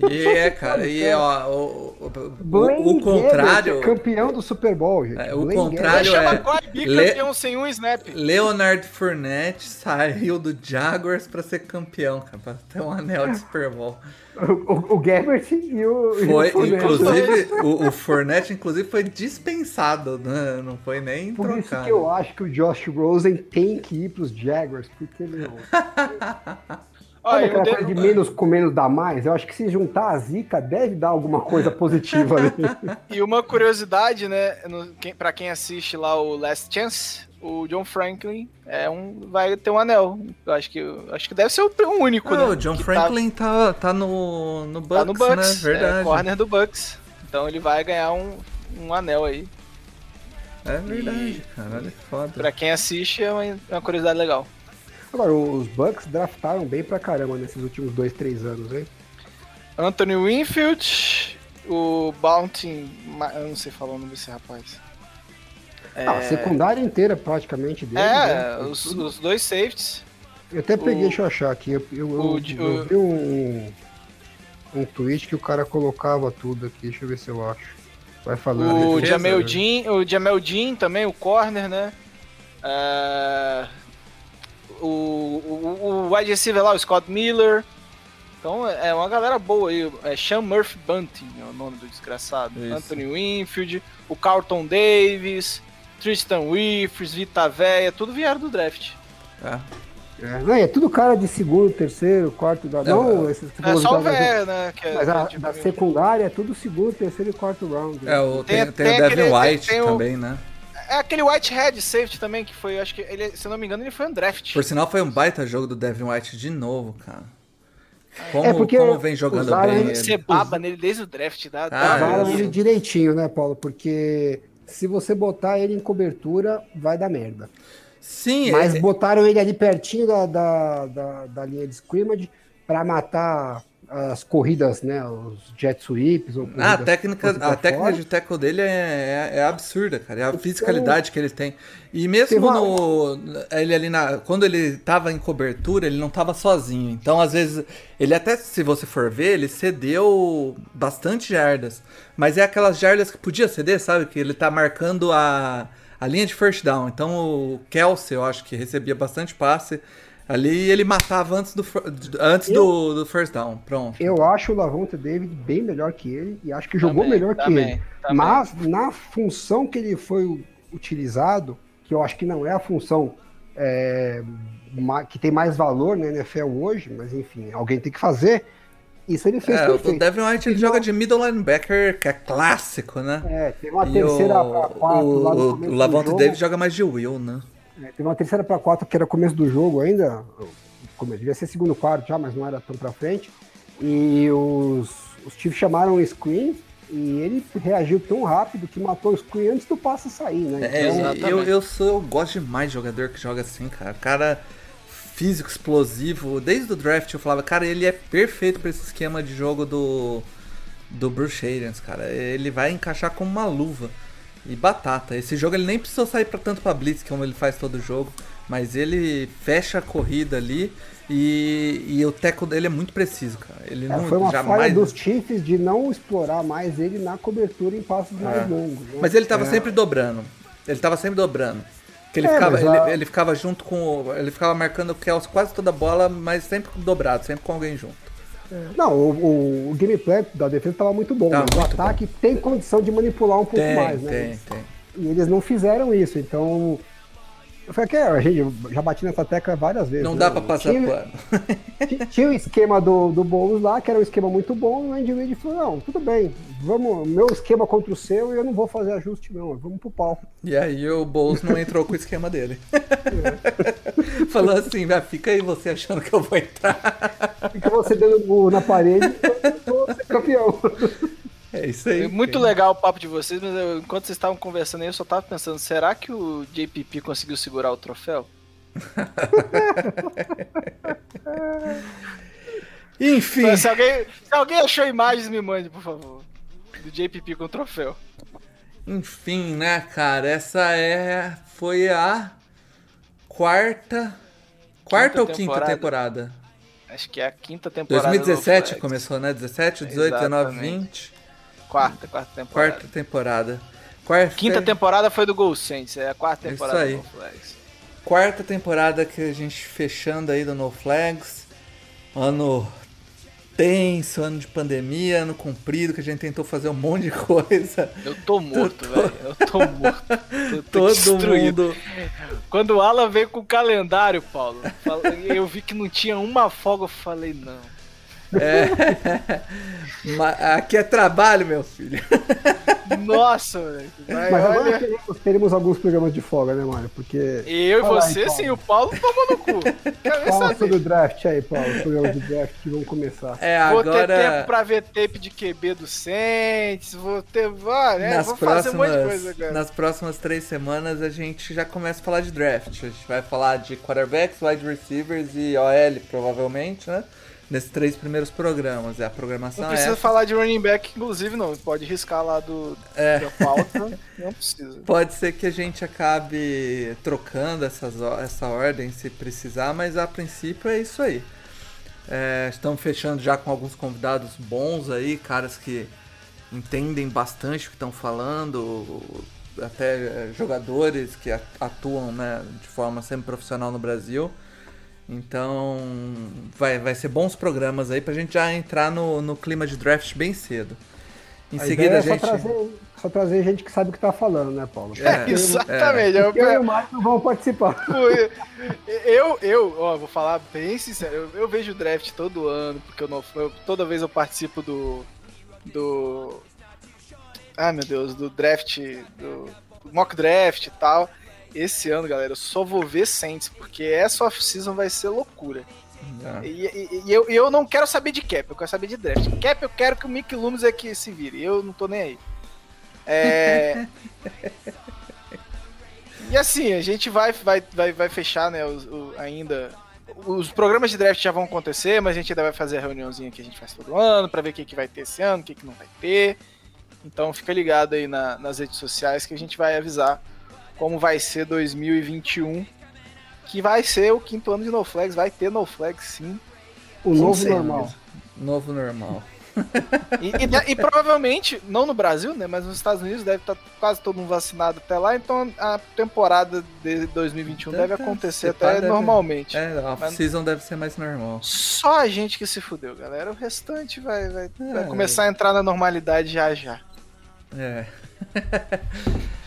Speaker 1: E é, cara, e ó, o, o, o, o contrário.
Speaker 3: Gabbert, campeão do Super Bowl, gente.
Speaker 1: É, o
Speaker 3: Blaine
Speaker 1: contrário é- Le-
Speaker 2: sem um snap.
Speaker 1: Leonard Fournette saiu do Jaguars pra ser campeão, cara, pra ter um anel de Super Bowl.
Speaker 3: O, o, o Gabbert e o. e o
Speaker 1: Foi,
Speaker 3: Fournette.
Speaker 1: inclusive, o, o Fournette, inclusive, foi dispensado, né? Não foi nem
Speaker 3: Por isso
Speaker 1: trocado.
Speaker 3: que eu acho que o Josh Rosen tem que ir pros Jaguars, porque meu. Sabe
Speaker 2: Olha,
Speaker 3: aquela
Speaker 2: eu
Speaker 3: coisa de menos com menos dá mais? Eu acho que se juntar a zica deve dar alguma coisa positiva ali.
Speaker 2: E uma curiosidade, né? No, quem, pra quem assiste lá o Last Chance, o John Franklin é um, vai ter um anel. Eu acho que, acho que deve ser o único,
Speaker 1: Ah,
Speaker 2: né?
Speaker 1: o John
Speaker 2: que
Speaker 1: Franklin tá, tá, no, no Bucks,
Speaker 2: Tá, tá no Bucks,
Speaker 1: né? Verdade.
Speaker 2: é corner do Bucks. Então ele vai ganhar um, um anel aí.
Speaker 1: É verdade, cara. Olha que foda.
Speaker 2: Pra quem assiste é uma, é uma curiosidade legal.
Speaker 3: Agora, os Bucks draftaram bem pra caramba nesses últimos dois, três anos, hein?
Speaker 2: Anthony Winfield, o Bounty. Eu não sei falar o nome desse rapaz. É,
Speaker 3: Ah, a secundária inteira praticamente dele.
Speaker 2: é
Speaker 3: né?
Speaker 2: os, os dois safeties.
Speaker 3: Eu até peguei,
Speaker 2: o-
Speaker 3: deixa eu achar aqui. Eu, eu,
Speaker 2: o
Speaker 3: eu- eu vi um, um tweet que o cara colocava tudo aqui. Deixa eu ver se eu acho. Vai falando.
Speaker 2: O
Speaker 1: defesa,
Speaker 2: Jamel
Speaker 1: né?
Speaker 2: Dean, o Jamel Dean também, o corner, né? É, o, o, o wide receiver lá, o Scott Miller. Então é uma galera boa aí. É Sean Murphy Bunting, é o nome do desgraçado.
Speaker 1: Isso.
Speaker 2: Anthony Winfield, o Carlton Davis, Tristan Wirfs, Vita Véia, tudo vieram do draft.
Speaker 1: É.
Speaker 3: É, não, é tudo cara de segundo, terceiro, quarto. Da, não, esses que
Speaker 2: É só o velho, né? Que é,
Speaker 3: Mas a,
Speaker 2: tipo,
Speaker 3: da secundária é tudo segundo, terceiro e quarto round.
Speaker 1: É, o, tem,
Speaker 2: Tem-
Speaker 1: tem,
Speaker 2: tem
Speaker 1: o Devin
Speaker 2: aquele-
Speaker 1: White
Speaker 2: tem o-
Speaker 1: também, né?
Speaker 2: É aquele Whitehead safety também, que foi, acho que ele, se eu não me engano, ele foi um draft.
Speaker 1: Por sinal, foi um baita jogo do Devin White de novo, cara. Como,
Speaker 3: É porque
Speaker 1: como vem jogando
Speaker 3: usaram
Speaker 1: bem.
Speaker 2: Você baba nele desde o draft, tá?
Speaker 1: Ah,
Speaker 3: Usaram
Speaker 1: é.
Speaker 3: ele direitinho, né, Paulo? Porque se você botar ele em cobertura, vai dar merda.
Speaker 1: Sim,
Speaker 3: Mas
Speaker 1: é-
Speaker 3: botaram ele ali pertinho da, da, da, da linha de scrimmage pra matar as corridas, né? Os jet sweeps. Ou
Speaker 1: ah, a técnica, a técnica de tackle dele é, é, é, absurda, cara. É a fisicalidade que ele tem. E mesmo no. Ele ali na. Quando ele tava em cobertura, ele não tava sozinho. Então, às vezes, ele até, se você for ver, ele cedeu bastante jardas. Mas é aquelas jardas que podia ceder, sabe? Que ele tá marcando a, a linha de first down. Então o Kelsey, eu acho que recebia bastante passe. Ali ele matava antes do, antes eu, do, do first down. Pronto.
Speaker 3: Eu acho o Lavonte David bem melhor que ele e acho que jogou melhor também, que ele. Também. Mas na função que ele foi utilizado, que eu acho que não é a função é, que tem mais valor na NFL hoje, mas enfim, alguém tem que fazer. Isso ele fez
Speaker 1: é, perfeito. O Devin White ele joga de middle linebacker, que é clássico, né?
Speaker 3: É, tem uma e terceira o,
Speaker 1: pra quatro o, lá no O Lavonte David joga mais de Will, né?
Speaker 3: É, teve uma terceira para quatro que era começo do jogo ainda, como devia ser segundo quarto já, mas não era tão para frente. E os, os Chiefs chamaram o screen e ele reagiu tão rápido que matou o screen antes do passe sair, né?
Speaker 1: É, então, eu, eu, sou, eu gosto demais de jogador que joga assim, cara. Cara físico, explosivo. Desde o draft eu falava, cara, ele é perfeito para esse esquema de jogo do, do Bruce Arians, cara. Ele vai encaixar como uma luva. E batata. Esse jogo ele nem precisou sair para tanto pra Blitz como ele faz todo jogo. Mas ele fecha a corrida ali e, e o teco dele é muito preciso, cara. Ele
Speaker 3: é,
Speaker 1: não,
Speaker 3: foi uma jamais... falha dos Chiefs de não explorar mais ele na cobertura em passos é. mais longos. Né?
Speaker 1: Mas ele tava é. sempre dobrando. Ele tava sempre dobrando. Que ele, é, ficava, ele, a... ele, ficava junto com. Ele ficava marcando o Kels quase toda a bola, mas sempre dobrado, sempre com alguém junto.
Speaker 3: Não, o, o, o, gameplay da defesa estava muito bom, tá, mas o ataque bom. tem condição de manipular um pouco
Speaker 1: tem,
Speaker 3: mais, né?
Speaker 1: Tem, tem.
Speaker 3: E eles não fizeram isso, então. Eu falei que a gente já bati nessa tecla várias vezes.
Speaker 1: Não né? dá pra passar tinha, pano.
Speaker 3: Tinha o esquema do, do Boulos lá, que era um esquema muito bom, e o Andy Reid falou, não, tudo bem, vamos, meu esquema contra o seu e eu não vou fazer ajuste não, vamos pro pau.
Speaker 1: E aí o Boulos não entrou com o esquema dele. É. Falou assim, fica aí você achando que eu vou entrar.
Speaker 3: Fica você dando na parede, eu vou ser campeão.
Speaker 1: É isso aí.
Speaker 2: Muito legal o papo de vocês, mas eu, enquanto vocês estavam conversando aí, eu só tava pensando, será que o JPP conseguiu segurar o troféu?
Speaker 1: Enfim.
Speaker 2: Se alguém, se alguém achou imagens, me mande, por favor. Do JPP com o troféu.
Speaker 1: Enfim, né, cara? Essa é. Foi a quarta. Quarta quinta ou quinta temporada? temporada?
Speaker 2: Acho que é a quinta temporada.
Speaker 1: 2017 começou, né? 17, 18, Exatamente. 19, 20.
Speaker 2: Quarta, quarta temporada.
Speaker 1: Quarta temporada. Quarta
Speaker 2: Quinta temporada foi do Gol Saints, é a quarta temporada
Speaker 1: Isso aí. do No Flags. Quarta temporada que a gente fechando aí do No Flags. Ano tenso, ano de pandemia, ano comprido, que a gente tentou fazer um monte de coisa.
Speaker 2: Eu tô morto, tô... velho. Eu tô morto. Eu tô
Speaker 1: Todo destruído. mundo.
Speaker 2: Quando o Alan veio com o calendário, Paulo, eu vi que não tinha uma folga, eu falei, não.
Speaker 1: É... Aqui é trabalho, meu filho.
Speaker 2: Nossa, velho.
Speaker 3: Mas agora olha... teremos, teremos, alguns programas de folga, né, Mário? Porque.
Speaker 2: Eu e você, aí, sim, o Paulo tomou no cu.
Speaker 3: Fala sobre o draft aí, Paulo. Os programas de draft que vão começar.
Speaker 2: É, agora... Vou ter tempo pra ver tape de QB do Saints, vou ter. Ah, né?
Speaker 1: nas
Speaker 2: vou
Speaker 1: próximas, fazer um monte de coisa agora. Nas próximas três semanas a gente já começa a falar de draft. A gente vai falar de quarterbacks, wide receivers e OL, provavelmente, né? Nesses três primeiros programas. É a programação.
Speaker 2: Não precisa
Speaker 1: é
Speaker 2: falar de running back, inclusive, não. Pode riscar lá do
Speaker 1: é.
Speaker 2: da pauta. não precisa.
Speaker 1: Pode ser que a gente acabe trocando essas, essa ordem se precisar, mas a princípio é isso aí. É, estamos fechando já com alguns convidados bons aí, caras que entendem bastante o que estão falando, até é, jogadores que atuam né, de forma semi-profissional no Brasil. Então, vai, vai ser bons programas aí pra gente já entrar no, no clima de draft bem cedo.
Speaker 3: Em a seguida, a gente. Só trazer, só trazer gente que sabe o que tá falando, né, Paulo?
Speaker 2: É, exatamente.
Speaker 3: É. Eu, eu e o Marcos não vão participar.
Speaker 2: Eu, eu, ó, vou falar bem sincero, eu, eu vejo draft todo ano, porque eu não, eu, toda vez eu participo do. do. Ah, meu Deus, do draft. do mock draft e tal. Esse ano, galera, eu só vou ver Saints, porque essa off-season vai ser loucura. É. E, e, e eu, eu não quero saber de cap, eu quero saber de draft. Cap eu quero que o Mick Loomis é que se vire, eu não tô nem aí. É... e assim, a gente vai, vai, vai, vai fechar né, o, o, ainda os programas de draft já vão acontecer, mas a gente ainda vai fazer a reuniãozinha que a gente faz todo ano para ver o que, que vai ter esse ano, o que, que não vai ter. Então fica ligado aí na, nas redes sociais que a gente vai avisar como vai ser 2021, que vai ser o quinto ano de No Flags, vai ter No Flags sim.
Speaker 3: O novo normal.
Speaker 1: Novo normal.
Speaker 2: E, e- e provavelmente, não no Brasil, né? Mas nos Estados Unidos deve estar quase todo mundo vacinado até lá, então a temporada de 2021 deve
Speaker 1: Deve-
Speaker 2: acontecer até
Speaker 1: deve-
Speaker 2: normalmente.
Speaker 1: É, a
Speaker 2: Mas-
Speaker 1: season deve ser mais normal.
Speaker 2: Só a gente que se fudeu, galera. O restante vai, vai, vai
Speaker 1: É.
Speaker 2: começar a entrar na normalidade já já.
Speaker 1: É.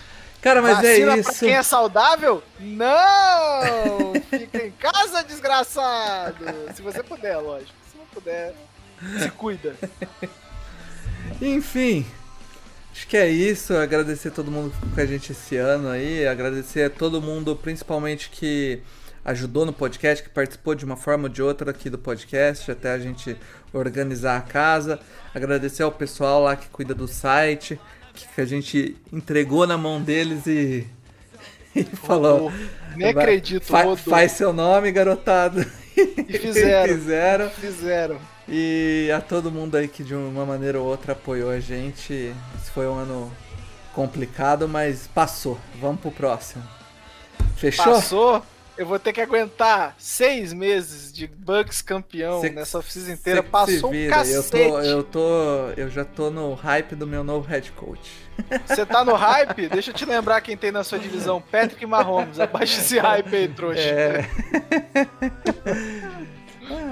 Speaker 1: Cara, mas
Speaker 2: Vacina
Speaker 1: é
Speaker 2: pra
Speaker 1: isso.
Speaker 2: quem é saudável? Não! Fica em casa, desgraçado! Se você puder, lógico. Se não puder, se cuida.
Speaker 1: Enfim, acho que é isso. Agradecer a todo mundo que ficou com a gente esse ano aí. Agradecer a todo mundo, principalmente que ajudou no podcast, que participou de uma forma ou de outra aqui do podcast, até a gente organizar a casa. Agradecer ao pessoal lá que cuida do site, que a gente entregou na mão deles e, e falou.
Speaker 2: Nem acredito,
Speaker 1: fa-. Faz seu nome, garotado.
Speaker 2: E fizeram.
Speaker 1: fizeram.
Speaker 2: Fizeram.
Speaker 1: E a todo mundo aí que de uma maneira ou outra apoiou a gente. Esse foi um ano complicado, mas passou. Vamos pro próximo. Fechou?
Speaker 2: Passou. Eu vou ter que aguentar seis meses de Bucks campeão
Speaker 1: Cê-
Speaker 2: nessa oficina inteira. Passou um
Speaker 1: vira. eu
Speaker 2: cacete.
Speaker 1: tô, eu tô, eu já tô no hype do meu novo head coach.
Speaker 2: Você tá no hype? Deixa eu te lembrar quem tem na sua divisão. Patrick Mahomes. Abaixa esse hype aí, trouxa.
Speaker 1: É.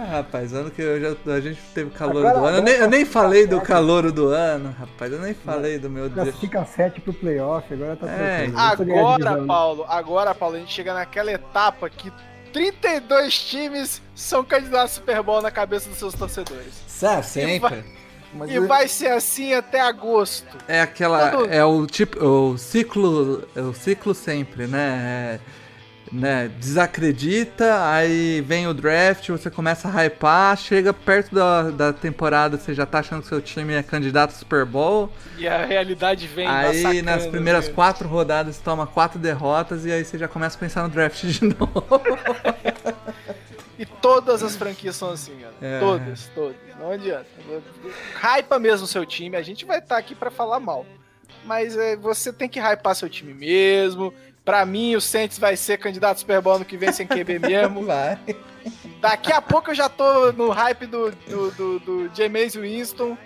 Speaker 1: ah, rapaz, ano que eu já, a gente teve calor
Speaker 3: Agora-
Speaker 1: do ano. Eu nem, eu nem
Speaker 3: tá
Speaker 1: falei do calor do ano, rapaz. Eu nem falei do meu Deus.
Speaker 3: Classifica 7 pro playoff, agora tá
Speaker 1: É,
Speaker 3: eu a
Speaker 2: Agora. Paulo, agora, Paulo, a gente chega naquela etapa que 32 times são candidatos ao Super Bowl na cabeça dos seus torcedores.
Speaker 1: Sabe, sempre. Mas
Speaker 2: E vai ser assim até agosto.
Speaker 1: É aquela.
Speaker 2: Todo-
Speaker 1: É o tipo. O ciclo. É o ciclo sempre, né? É, né? Desacredita, aí vem o draft, você começa a hypar, chega perto da, da temporada, você já tá achando que seu time é candidato ao Super Bowl.
Speaker 2: E a realidade vem
Speaker 1: aí
Speaker 2: massacrando,
Speaker 1: nas primeiras
Speaker 2: né?
Speaker 1: quatro rodadas toma quatro derrotas e aí você já começa a pensar no draft de novo.
Speaker 2: E todas as franquias são assim.
Speaker 1: É.
Speaker 2: Todas, todas. Não adianta. Hypa mesmo seu time. A gente vai estar aqui pra falar mal. Mas é, você tem que hypar seu time mesmo. Pra mim, o Saints vai ser candidato Super Bowl ano que vem sem QB mesmo.
Speaker 1: Vai.
Speaker 2: Daqui a pouco eu já tô no hype do, do, do, do Jameis Winston.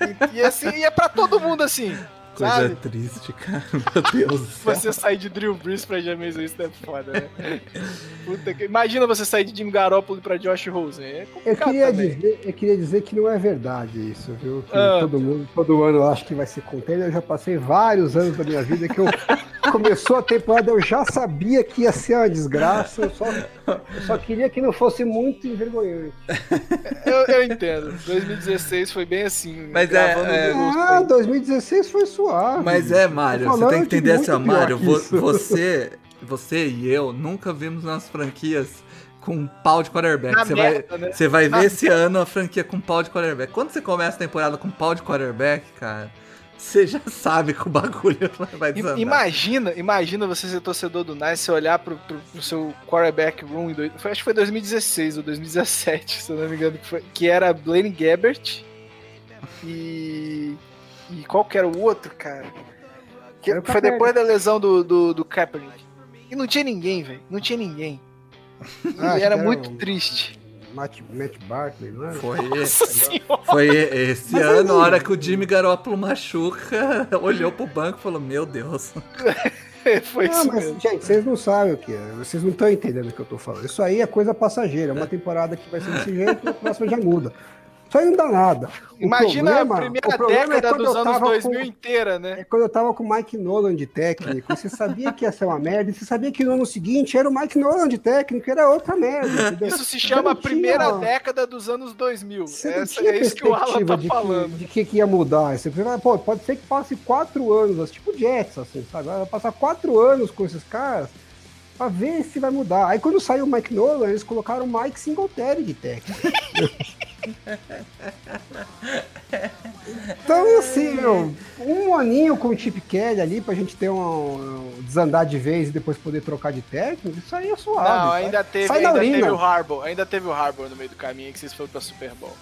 Speaker 2: E, e assim, e é pra todo mundo assim.
Speaker 1: Coisa
Speaker 2: Sabe?
Speaker 1: triste, cara. Meu Deus do céu.
Speaker 2: Você sair de Drew Brees pra Jameis Winston é foda, né? Puta que... Imagina você sair de Jimmy Garoppolo pra Josh Rosen. É
Speaker 3: Eu queria,
Speaker 2: também.
Speaker 3: dizer, eu queria dizer que não é verdade isso, viu?
Speaker 2: Ah.
Speaker 3: todo mundo, todo ano eu acho que vai ser contender. Eu já passei vários anos da minha vida que eu começou a temporada, eu já sabia que ia ser uma desgraça. Eu só, eu só queria que não fosse muito envergonhante.
Speaker 2: Eu, eu entendo. 2016 foi bem assim.
Speaker 1: Mas
Speaker 2: gravando
Speaker 1: é- é-
Speaker 3: Ah,
Speaker 2: aí.
Speaker 3: 2016 foi suave.
Speaker 1: Mas é, Mário, você tem que
Speaker 3: de
Speaker 1: entender assim, ó, Mário, você, você e eu nunca vimos nas franquias com pau de quarterback.
Speaker 2: Na
Speaker 1: Você
Speaker 2: merda,
Speaker 1: vai,
Speaker 2: né?
Speaker 1: você vai
Speaker 2: Na
Speaker 1: ver esse ano a franquia com pau de quarterback. Quando você começa a temporada com pau de quarterback, cara, você já sabe que o bagulho vai desandar.
Speaker 2: Imagina, imagina você ser torcedor do Nice, você olhar pro, pro, pro seu quarterback room, foi- acho que foi 2016 ou 2017, se eu não me engano, que, foi, que era Blaine Gabbert e. E qual que era o outro, cara? Que foi
Speaker 3: Kaepernick.
Speaker 2: depois da lesão do, do, do Kaepernick. E não tinha ninguém, velho. Não tinha ninguém.
Speaker 3: Ah,
Speaker 2: e era muito
Speaker 3: o
Speaker 2: triste.
Speaker 3: Matt, Matt Barkley, não é?
Speaker 1: Foi,
Speaker 2: Nossa senhora.
Speaker 1: foi esse
Speaker 3: Mas
Speaker 1: ano, a hora que o Jimmy Garoppolo machuca, olhou pro banco e falou, meu Deus.
Speaker 2: Foi
Speaker 3: Não,
Speaker 2: isso
Speaker 3: mas,
Speaker 2: mesmo.
Speaker 3: gente, vocês não sabem o que é. Vocês não estão entendendo o que eu tô falando. Isso aí é coisa passageira. É uma temporada que vai ser desse jeito e a próxima já muda. Isso aí não dá nada. O
Speaker 2: Imagina
Speaker 3: problema-
Speaker 2: a primeira
Speaker 3: é
Speaker 2: década
Speaker 3: quando
Speaker 2: dos anos
Speaker 3: tava
Speaker 2: 2000
Speaker 3: com-
Speaker 2: inteira, né?
Speaker 3: É quando eu tava com o Mike Nolan de técnico, você sabia que ia ser uma merda, você sabia que no ano seguinte era o Mike Nolan de técnico, era outra merda. entendeu?
Speaker 2: Isso se chama a primeira
Speaker 3: tinha-
Speaker 2: década dos anos 2000.
Speaker 3: Você
Speaker 2: Essa, é isso que o Alan tá
Speaker 3: de,
Speaker 2: falando.
Speaker 3: Que, de que, que ia mudar. Você fala, pô, pode ser que passe quatro anos, assim, tipo Jets, assim, sabe? Vai passar quatro anos com esses caras pra ver se vai mudar. Aí quando saiu o Mike Nolan, eles colocaram o Mike Singletary de técnico. Então, assim, meu, um aninho com o Chip Kelly ali pra gente ter um, um desandar de vez e depois poder trocar de técnico, isso aí é suave.
Speaker 2: Não,
Speaker 3: sai-
Speaker 2: ainda teve, ainda teve o Harbour. Ainda teve o Harbour no meio do caminho que vocês foram pra Super Bowl.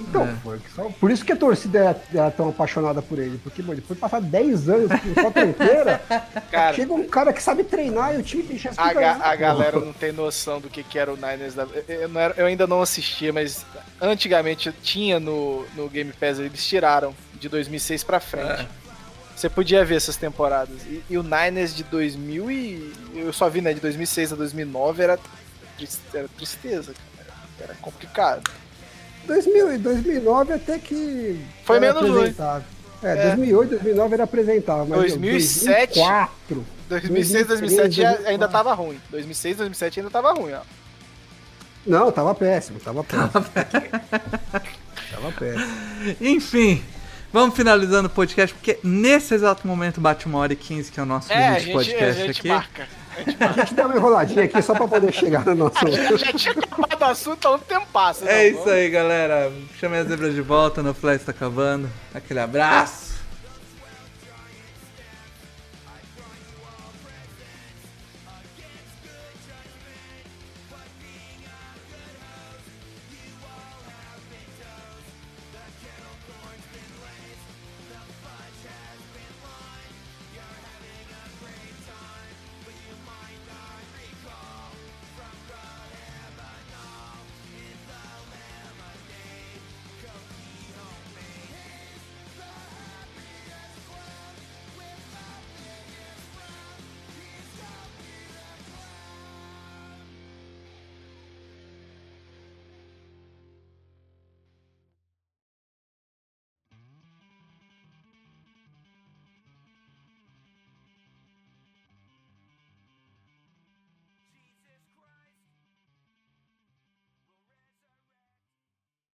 Speaker 3: Então,
Speaker 1: É.
Speaker 3: foi só- por isso que a torcida era, era tão apaixonada por ele. Porque, mano, depois de passar 10 anos com só tranqueira,
Speaker 2: Cara,
Speaker 3: chega um cara que sabe treinar e o time tem chance
Speaker 2: a,
Speaker 3: de
Speaker 2: ga-
Speaker 3: ganhar.
Speaker 2: a galera não tem noção do que, que era o Niners. Da... Eu, não era- eu ainda não assistia, mas antigamente tinha no, no Game Pass, eles tiraram de 2006 pra frente.
Speaker 1: É.
Speaker 2: Você podia ver essas temporadas. E, e o Niners de 2000 e... Eu só vi, né, de 2006 a 2009 era, era tristeza, cara. Era complicado.
Speaker 3: 2000 e 2009 até que.
Speaker 2: Foi menos ruim.
Speaker 3: apresentável. É,
Speaker 2: É.
Speaker 3: 2008, 2009 era apresentável. Mas
Speaker 2: 2007.
Speaker 3: 2004.
Speaker 2: 2006, 2007 já- ainda tava ruim. 2006, 2007 ainda tava ruim, ó.
Speaker 3: Não, tava péssimo, tava péssimo. tava péssimo.
Speaker 1: Enfim, vamos finalizando o podcast, porque nesse exato momento bate uma hora e 15, que é o nosso
Speaker 2: É, a
Speaker 1: limite
Speaker 2: gente, a
Speaker 1: podcast
Speaker 2: gente
Speaker 1: aqui.
Speaker 2: marca.
Speaker 3: A gente dá uma enroladinha aqui só pra poder chegar no nosso.
Speaker 2: Já tinha acabado o assunto há um tempo passa.
Speaker 1: É isso aí, galera. Chame as zebras de volta, no Flash tá acabando. Aquele abraço.